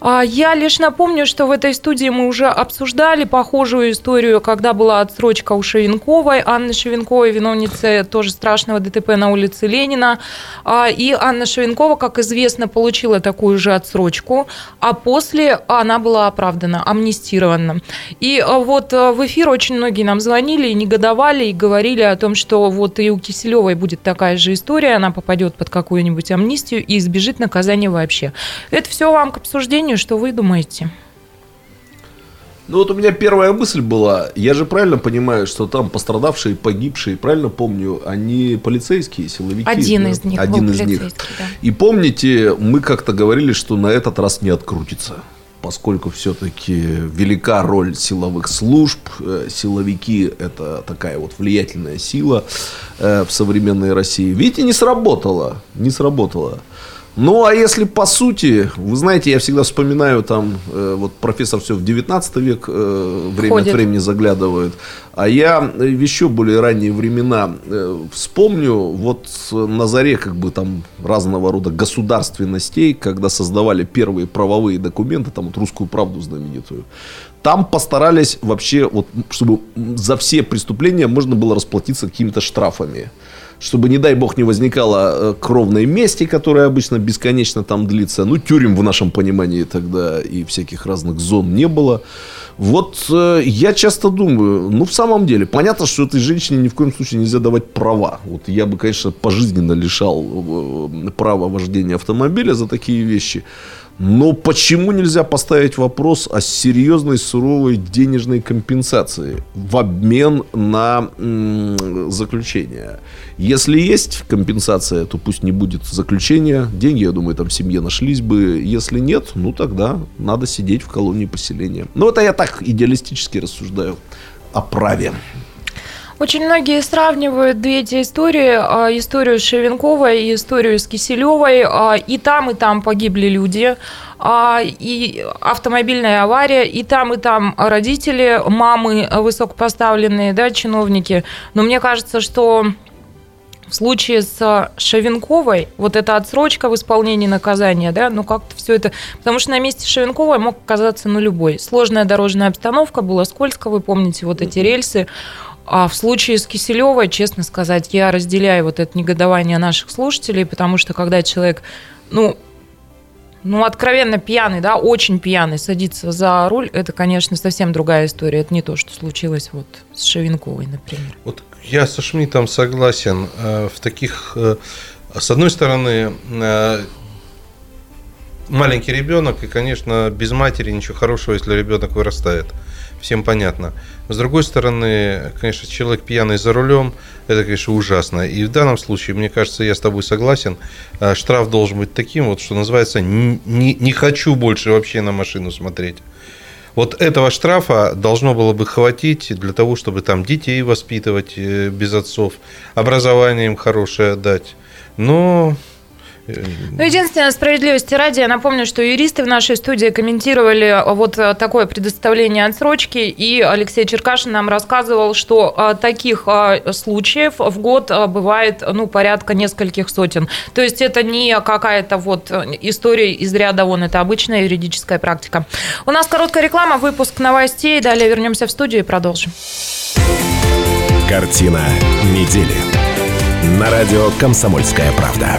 A: А, я лишь напомню, что в этой студии мы уже обсуждали похожую историю, когда была отсрочка у Шевенковой, Анны Шевенковой, виновницы тоже страшного ДТП на улице Ленина. А, и Анна Шевенкова, как известно, получила такую же отсрочку, а после она была оправдана, амнистирована. И а, вот в эфир очень многие нам звонили и негодовали, и говорили о том, что вот и у Киселевой будет такая же история, она попадет под какую-нибудь амнистию и избежит наказания вообще. Это все вам к обсуждению обсуждению. Что вы думаете?
C: Ну вот у меня первая мысль была, я же правильно понимаю, что там пострадавшие, погибшие, правильно помню, они полицейские, силовики.
A: Один да? из них.
C: Один из них. Да. И помните, мы как-то говорили, что на этот раз не открутится, поскольку все-таки велика роль силовых служб, э, силовики это такая вот влиятельная сила э, в современной России. Видите, не сработало, не сработало. Ну, а если по сути, вы знаете, я всегда вспоминаю там, э, вот профессор все в 19 век э, время Ходит. от времени заглядывает, а я в еще более ранние времена э, вспомню, вот на заре как бы там разного рода государственностей, когда создавали первые правовые документы, там вот русскую правду знаменитую, там постарались вообще, вот, чтобы за все преступления можно было расплатиться какими-то штрафами чтобы, не дай бог, не возникало э, кровной мести, которая обычно бесконечно там длится. Ну, тюрем в нашем понимании тогда и всяких разных зон не было. Вот э, я часто думаю, ну, в самом деле, понятно, что этой женщине ни в коем случае нельзя давать права. Вот я бы, конечно, пожизненно лишал э, права вождения автомобиля за такие вещи. Но почему нельзя поставить вопрос о серьезной суровой денежной компенсации в обмен на м- заключение? Если есть компенсация, то пусть не будет заключения. Деньги, я думаю, там в семье нашлись бы. Если нет, ну тогда надо сидеть в колонии поселения. Ну это я так идеалистически рассуждаю о праве.
A: Очень многие сравнивают две эти истории, а, историю с Шевенковой и историю с Киселевой. А, и там, и там погибли люди, а, и автомобильная авария, и там, и там родители, мамы высокопоставленные, да, чиновники. Но мне кажется, что в случае с Шевенковой, вот эта отсрочка в исполнении наказания, да, ну как-то все это... Потому что на месте Шевенковой мог оказаться ну любой. Сложная дорожная обстановка, было скользко, вы помните, вот эти рельсы. А в случае с Киселевой, честно сказать, я разделяю вот это негодование наших слушателей, потому что когда человек, ну, ну, откровенно пьяный, да, очень пьяный, садится за руль, это, конечно, совсем другая история. Это не то, что случилось вот с Шевинковой, например.
H: Вот я со Шмидтом согласен. Э, в таких, э, с одной стороны, э, маленький ребенок, и, конечно, без матери ничего хорошего, если ребенок вырастает всем понятно. С другой стороны, конечно, человек пьяный за рулем, это, конечно, ужасно. И в данном случае, мне кажется, я с тобой согласен, э, штраф должен быть таким, вот, что называется, не, не, не хочу больше вообще на машину смотреть. Вот этого штрафа должно было бы хватить для того, чтобы там детей воспитывать э, без отцов, образование им хорошее дать. Но
A: Ну, единственное, справедливости ради, я напомню, что юристы в нашей студии комментировали вот такое предоставление отсрочки, и Алексей Черкашин нам рассказывал, что а, таких случаев в год бывает, ну, порядка нескольких сотен. То есть это не какая-то вот история из ряда вон, это обычная юридическая практика. У нас короткая реклама, выпуск новостей, далее вернемся в студию и продолжим.
F: Картина недели. На радио «Комсомольская правда».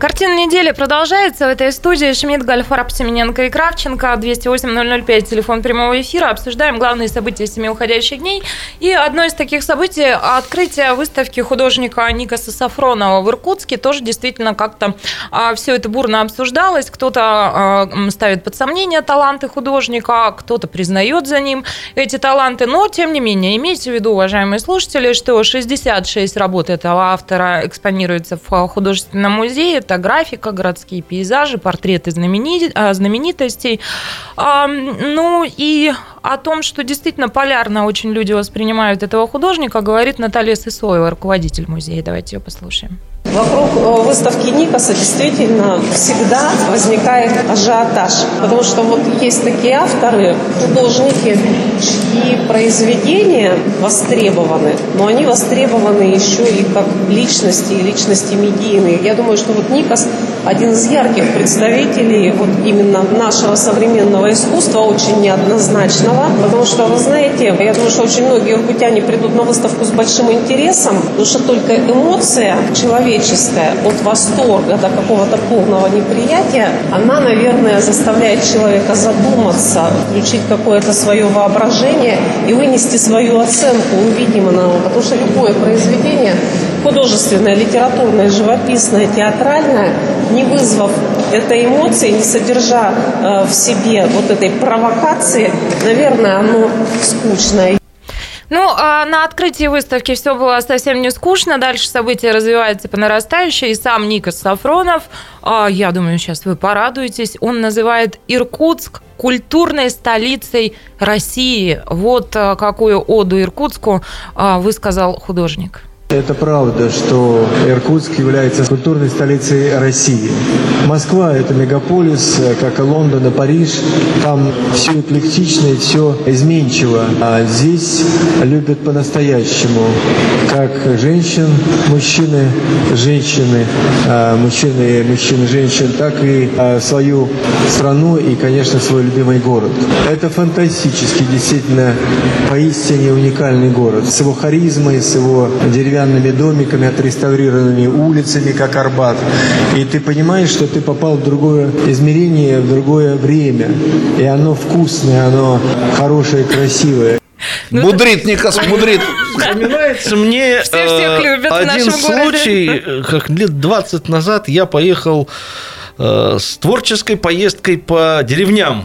A: Картина недели продолжается. В этой студии Шмидт, Гальфарб, Семененко и Кравченко. 208-005, телефон прямого эфира. Обсуждаем главные события семи уходящих дней. И одно из таких событий – открытие выставки художника Никаса Сафронова в Иркутске. Тоже действительно как-то а, все это бурно обсуждалось. Кто-то а, ставит под сомнение таланты художника, кто-то признает за ним эти таланты. Но, тем не менее, имейте в виду, уважаемые слушатели, что 66 работ этого автора экспонируется в художественном музее это графика, городские пейзажи, портреты а, знаменитостей. Ну и о том, что действительно полярно очень люди воспринимают этого художника, говорит Наталья Сысоева, руководитель музея. Давайте ее послушаем.
J: Вокруг э, выставки Никаса действительно всегда возникает ажиотаж, потому что вот есть такие авторы, художники, чьи произведения востребованы, но они востребованы еще и как личности, и личности медийные. Я думаю, что вот Никас один из ярких представителей вот именно нашего современного искусства, очень неоднозначного, потому что, вы знаете, я думаю, что очень многие уркутяне придут на выставку с большим интересом, потому что только эмоция человеческая от восторга до какого-то полного неприятия, она, наверное, заставляет человека задуматься, включить какое-то свое воображение и вынести свою оценку увиденного, потому что любое произведение художественное, литературное, живописное, театральное, не вызвав этой эмоции, не содержа э, в себе вот этой провокации, наверное, оно скучное.
A: Ну, а на открытии выставки все было совсем не скучно. Дальше события развиваются по нарастающей. И сам Никас Сафронов, а, я думаю, сейчас вы порадуетесь, он называет Иркутск культурной столицей России. Вот а, какую оду Иркутску а, высказал художник.
K: Это правда, что Иркутск является культурной столицей России. Москва – это мегаполис, как и Лондон и Париж. Там все эклектично и все изменчиво. А здесь любят по-настоящему. Как женщин, мужчины, женщины, а, мужчины, мужчины, женщин, так и а, свою страну и, конечно, свой любимый город. Это фантастический, действительно, поистине уникальный город. С его харизмой, с его деревянной деревянными домиками, отреставрированными улицами, как Арбат. И ты понимаешь, что ты попал в другое измерение, в другое время. И оно вкусное, оно хорошее, красивое.
C: Ну, мудрит, Никас, мудрит.
B: Вспоминается мне
A: Все
B: э, один
A: городе.
B: случай, как лет 20 назад я поехал э, с творческой поездкой по деревням.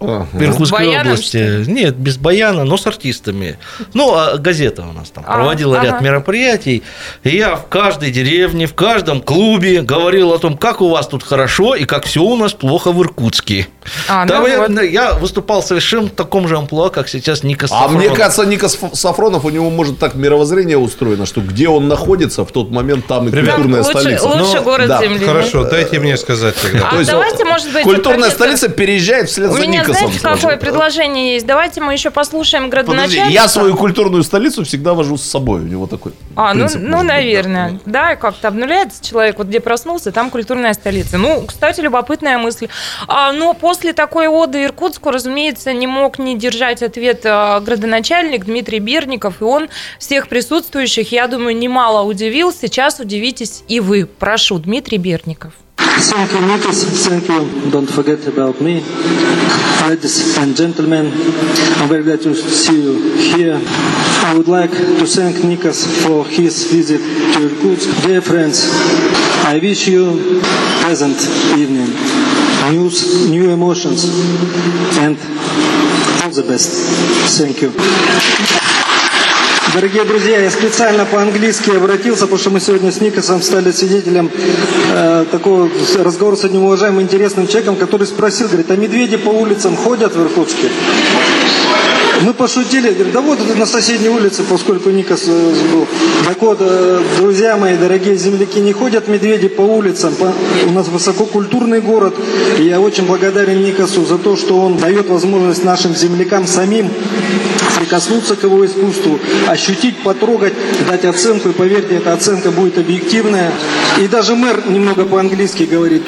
B: В Иркутской
A: баяном,
B: области.
A: что?
B: Нет, без баяна, но с артистами. Ну, а газета у нас там
A: А,
B: проводила ряд
A: ага.
B: мероприятий. И я в каждой деревне, в каждом клубе говорил о том, как у вас тут хорошо и как все у нас плохо в Иркутске.
A: А, ну
B: Там я,
A: вот.
B: я выступал совершенно в таком же амплуа, как сейчас Ника
C: А мне
B: Сафронов.
C: кажется, Никас Ф- Сафронов, у него может так мировоззрение устроено, что где он находится, в тот момент там и
H: Ребят,
C: культурная
A: лучше,
C: столица.
A: лучше
C: Но-
A: город
C: да.
A: земли.
H: Хорошо, дайте мне сказать тогда.
A: А
C: То есть,
A: давайте, может быть,
C: Культурная
A: профессор-
C: столица переезжает вслед за
A: меня,
C: Никасом.
A: знаете, какое
C: сразу.
A: предложение есть? Давайте мы еще послушаем
C: Подожди,
A: градоначальника.
C: я свою культурную столицу всегда вожу с собой. У него такой
A: А, ну, ну
C: быть, да.
A: наверное. Да, и как-то обнуляется человек, вот где проснулся, там культурная столица. Ну, кстати, любопытная мысль. А, но после такой оды Иркутску, разумеется, не мог не держать ответ а, градоначальник Дмитрий Берников, и он всех присутствующих, я думаю, немало удивил. Сейчас удивитесь и вы. Прошу, Дмитрий Берников.
L: Thank you, Nikos. Thank you. Don't forget about me. Ladies and gentlemen, I'm very glad to see you here. I would like to thank Nikos for his visit to Irkutsk. Dear friends, I wish you pleasant evening, news, new emotions, and all the best. Thank you. Дорогие друзья, я специально по-английски обратился, потому что мы сегодня с Никосом стали свидетелем э, такого разговора с одним уважаемым интересным человеком, который спросил, говорит, а медведи по улицам ходят в Иркутске? Мы пошутили, говорит, да вот это на соседней улице, поскольку Никос э, был. Так вот, э, друзья мои, дорогие земляки, не ходят медведи по улицам. По- У нас высококультурный город. И я очень благодарен Никосу за то, что он дает возможность нашим землякам самим прикоснуться к его искусству, ощутить, потрогать, дать оценку. И поверьте, эта оценка будет объективная. И даже мэр немного по-английски говорит.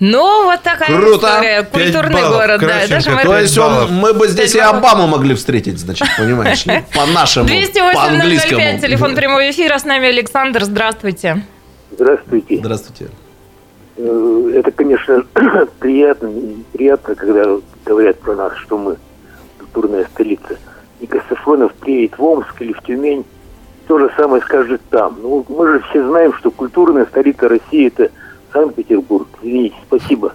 A: Ну, вот такая
C: Круто.
A: история. Культурный
C: баллов.
A: город, да.
C: Красивенько.
A: Даже мы-
C: То есть он- мы бы здесь и
A: баллов.
C: Обаму могли встретить, значит, понимаешь? Ну, (laughs) По-нашему,
A: 208
C: по-английскому.
A: 005, телефон прямого эфира. С нами Александр. Здравствуйте.
M: Здравствуйте.
C: Здравствуйте.
M: Э, Это, конечно, (clears throat) приятно, приятно, когда говорят про нас, что мы культурная столица. Ника Сафронов приедет в Омск или в Тюмень, то же самое скажет там. Ну, мы же все знаем, что культурная столица России – это Санкт-Петербург. Извините, спасибо.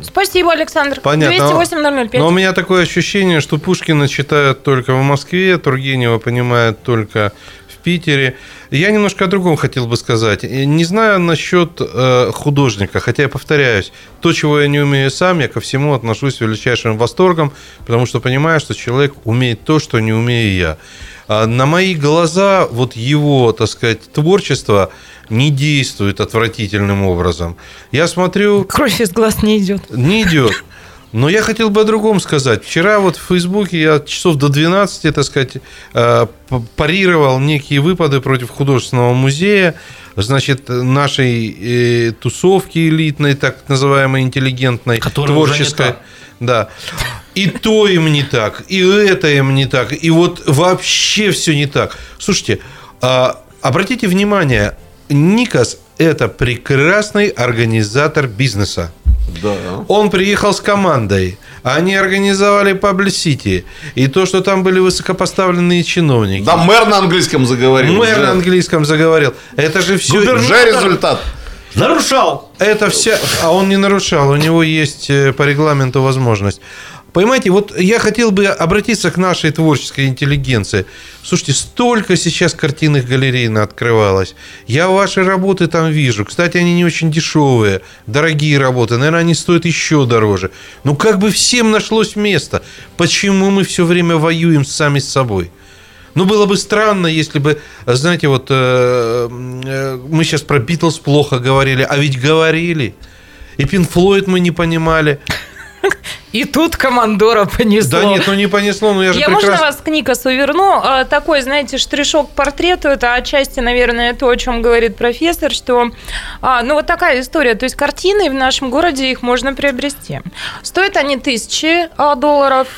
A: Спасибо, Александр.
H: Понятно.
A: 208 005.
H: Но у меня такое ощущение, что Пушкина читают только в Москве, Тургенева понимают только в Питере. Я немножко о другом хотел бы сказать. Не знаю насчет э, художника, хотя я повторяюсь, то, чего я не умею сам, я ко всему отношусь с величайшим восторгом, потому что понимаю, что человек умеет то, что не умею я. А на мои глаза вот его, так сказать, творчество не действует отвратительным образом. Я смотрю...
A: Кровь из глаз не идет.
H: Не идет. Но я хотел бы о другом сказать. Вчера вот в Фейсбуке я часов до 12, так сказать, п- парировал некие выпады против художественного музея, значит, нашей э, тусовки элитной, так называемой интеллигентной,
B: Которая уже не
H: творческой.
B: та.
H: Да. И то им не так, и это им не так, и вот вообще все не так. Слушайте, а, обратите внимание, Никас – это прекрасный организатор бизнеса.
C: Да.
H: Он приехал с командой. Они организовали Publicity. И то, что там были высокопоставленные чиновники.
C: Да, мэр на английском заговорил.
H: Мэр
C: Уже.
H: на английском заговорил. Это же все...
C: Уже результат.
B: Нарушал.
H: Это все... А он не нарушал. У него есть э, по регламенту возможность. Понимаете, вот я хотел бы обратиться к нашей творческой интеллигенции. Слушайте, столько сейчас картинных галерей открывалось. Я ваши работы там вижу. Кстати, они не очень дешевые, дорогие работы. Наверное, они стоят еще дороже. Ну, как бы всем нашлось место. Почему мы все время воюем сами с собой? Ну, было бы странно, если бы, знаете, вот э, э, мы сейчас про Битлз плохо говорили, а ведь говорили. И Пин Флойд мы не понимали.
A: И тут командора понесло.
H: Да нет, ну не понесло, но я же
A: Я
H: прекрасно...
A: можно вас к Никасу верну? А, Такой, знаете, штришок к портрету. Это отчасти, наверное, то, о чем говорит профессор, что, а, ну, вот такая история. То есть картины в нашем городе их можно приобрести. Стоят они тысячи а, долларов,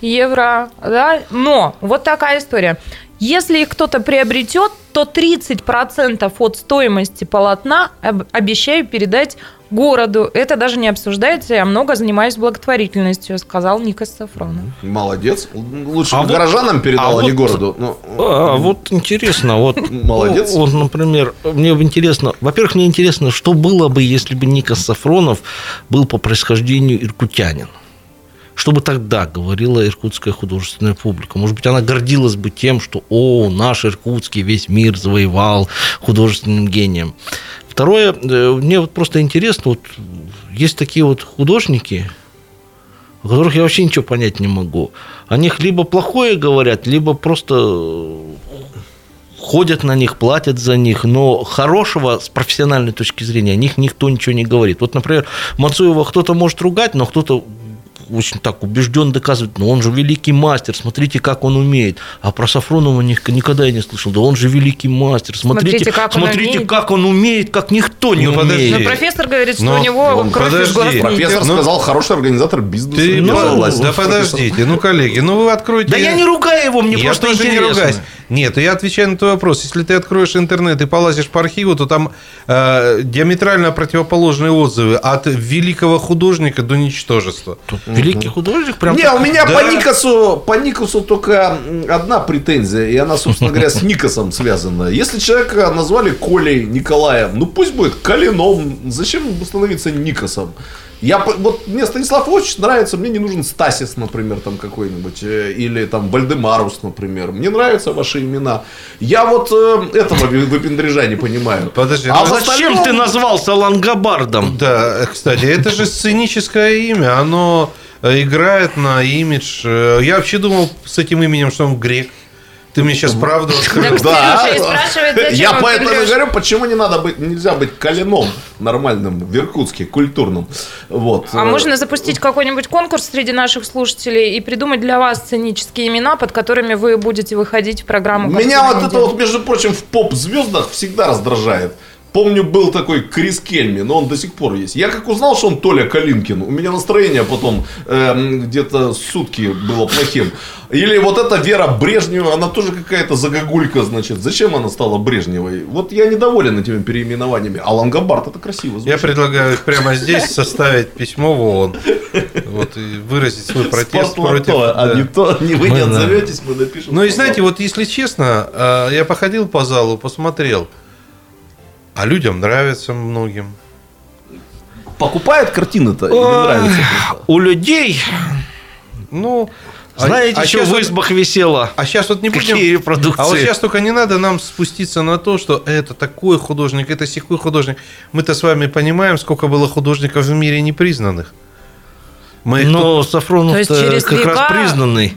A: евро, да, но вот такая история. Если их кто-то приобретет, то 30% от стоимости полотна об- обещаю передать городу. Это даже не обсуждается, я много занимаюсь благотворительностью, сказал Никас Сафронов.
C: Молодец. Лучше
B: А
C: бы
B: вот-
C: горожанам передал,
B: а
C: а, не
B: вот-
C: городу. Ну,
B: А, вот интересно, вот, (laughs)
C: Молодец.
B: Вот, например, мне интересно, во-первых, мне интересно, что было бы, если бы Никас Сафронов был по происхождению иркутянин. Что бы тогда говорила иркутская художественная публика? Может быть, она гордилась бы тем, что «О, наш иркутский весь мир завоевал художественным гением». Второе, э, мне вот просто интересно, вот есть такие вот художники, о которых я вообще ничего понять не могу. О них либо плохое говорят, либо просто э, ходят на них, платят за них, но хорошего с профессиональной точки зрения о них никто ничего не говорит. Вот, например, Мацуева кто-то может ругать, но кто-то очень так убежден доказывает, но он же великий мастер, смотрите, как он умеет. А про Сафронова ни- никогда я не слышал, да он же великий мастер, смотрите,
A: Смотрите, как он
B: смотрите,
A: умеет.
B: как он умеет, как никто не
H: Ну,
B: умеет.
A: Но профессор говорит, что
H: Но
A: у него
H: он-
A: кровь из глаз
H: подожди.
A: не
C: профессор.
H: Ну,
C: сказал, хороший организатор бизнеса.
H: Ты, ну, да подождите, ну, коллеги, ну вы откройте...
B: Да я не ругаю его, мне
H: я
B: просто
H: тоже не
B: интересно.
H: ругаюсь. Нет, я отвечаю на твой вопрос. Если ты откроешь интернет и полазишь по архиву, то там э, диаметрально противоположные отзывы от великого художника до ничтожества.
B: Великий художник прям
C: Не,
B: так-
C: у меня
H: Да.
C: по Никасу, по Никасу только одна претензия, и она, собственно говоря, с (laughs) Никасом связана. Если человека назвали Колей Николаем, ну пусть будет Калином, зачем становиться Никасом? Я, вот мне Станислав очень нравится, мне не нужен Стасис, например, там какой-нибудь, э, или там Вальдемарус, например. Мне нравятся ваши имена. Я вот э, этого вы- выпендрежа не понимаю.
H: Подожди,
B: А
H: ну,
B: зачем ты назвался Лангобардом?
H: Да, кстати, это же сценическое имя, оно э, играет на имидж. Э, Я вообще думал с этим именем, что он грек. Ты мне сейчас правду открыл.
A: Зачем
C: Я поэтому говорю, почему не надо быть, нельзя быть коленом нормальным в Иркутске, культурным. Вот.
A: А можно запустить какой-нибудь конкурс среди наших слушателей и придумать для вас сценические имена, под которыми вы будете выходить в программу.
C: Меня
A: «Картина
C: вот это
A: недели»?
C: вот, между прочим, в поп-звездах всегда раздражает. Помню, был такой Крис Кельми, но он до сих пор есть. Я как узнал, что он Толя Калинкин, у меня настроение потом эм, где-то сутки было плохим. Или вот эта Вера Брежнева, она тоже какая-то загогулька, значит. Зачем она стала Брежневой? Вот я недоволен этими переименованиями. А Лангобард это красиво звучит.
H: Я предлагаю прямо здесь составить письмо в ООН вот, и выразить свой протест
C: Спортлото,
H: против...
C: а
H: да.
C: не то, не вы
H: Мы,
C: не отзоветесь, мы напишем.
H: Ну и знаете, вот если честно, э, я походил по залу, посмотрел, а людям нравится многим.
C: Покупают картины-то или нравится?
B: У людей,
H: Ну, а-
B: знаете,
H: а
B: что в
H: вот-
B: избах висело?
H: А сейчас вот не будем...
B: Какие репродукции?
H: А вот сейчас только не надо нам спуститься на то, что это такой художник, это сякой художник. Мы-то с вами понимаем, сколько было художников в мире непризнанных. Мы их
B: Но Сафронов
A: То есть через
B: как раз
A: века-
B: признанный.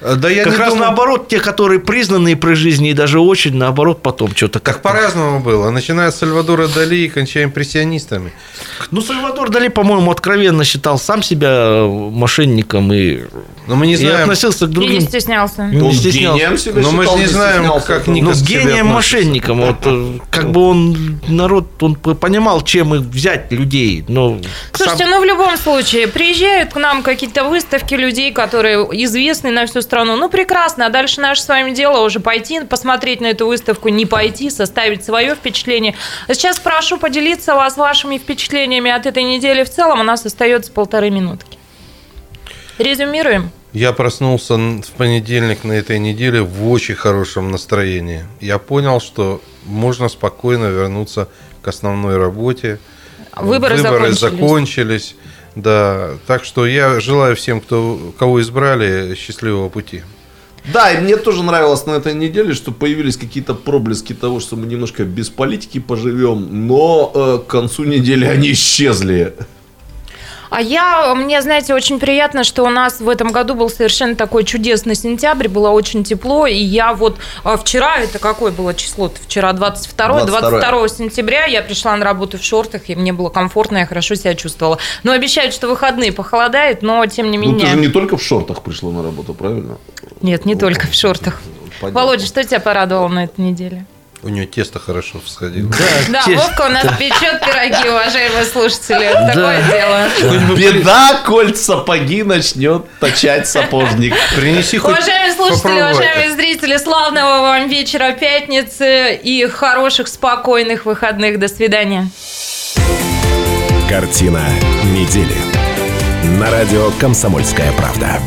H: Тут- Да я
B: как
H: не
B: раз
H: думаю-
B: наоборот, те, которые признанные при жизни, и даже очень наоборот потом что-то
H: Так
B: как
H: по-разному было. Начиная с Сальвадора Дали и кончая импрессионистами.
B: Ну, Сальвадор Дали, по-моему, откровенно считал сам себя э, мошенником и,
H: Но мы не знаем...
B: относился к другим.
A: не стеснялся.
B: не
C: Он
B: стеснялся.
C: гением себя
H: Но мы же не знаем, как
C: Ну,
H: Никас
B: Ну, гением мошенником. Вот, э, как бы он, народ, он понимал, чем их взять людей. Но
A: Слушайте,
B: сам-
A: ну в любом случае, приезжают к нам какие-то выставки людей, которые известны на всю страну. Ну прекрасно, а дальше наше с вами дело уже пойти, посмотреть на эту выставку, не пойти, составить свое впечатление. А сейчас прошу поделиться вас вашими впечатлениями от этой недели в целом. У нас остается полторы минутки. Резюмируем.
H: Я проснулся в понедельник на этой неделе в очень хорошем настроении. Я понял, что можно спокойно вернуться к основной работе.
A: Выборы закончились.
H: закончились. Да, так что я желаю всем, кто, кого избрали, счастливого пути.
C: Да, и мне тоже нравилось на этой неделе, что появились какие-то проблески того, что мы немножко без политики поживем, но э, к концу недели они исчезли.
A: А я, мне, знаете, очень приятно, что у нас в этом году был совершенно такой чудесный сентябрь, было очень тепло, и я вот а, вчера, это какое было число -то? Вчера 22 22
C: 22
A: сентября я пришла на работу в шортах, и мне было комфортно, я хорошо себя чувствовала. Но обещают, что выходные похолодает, но тем не
C: Ну, ты
A: менее...
C: же не только в шортах пришла на работу, правильно?
A: Нет, не только в шортах.
C: Понятно.
A: Володя, что тебя порадовало на этой неделе?
H: У нее тесто хорошо всходило.
A: Да,
B: те-
A: Вовка у нас печет пироги, уважаемые слушатели. Это такое дело.
C: Беда, коль сапоги начнет точать сапожник.
H: Принеси хоть
A: Уважаемые слушатели, уважаемые зрители, славного вам вечера пятницы и хороших, спокойных выходных. До свидания.
F: Картина недели. На радио «Комсомольская правда».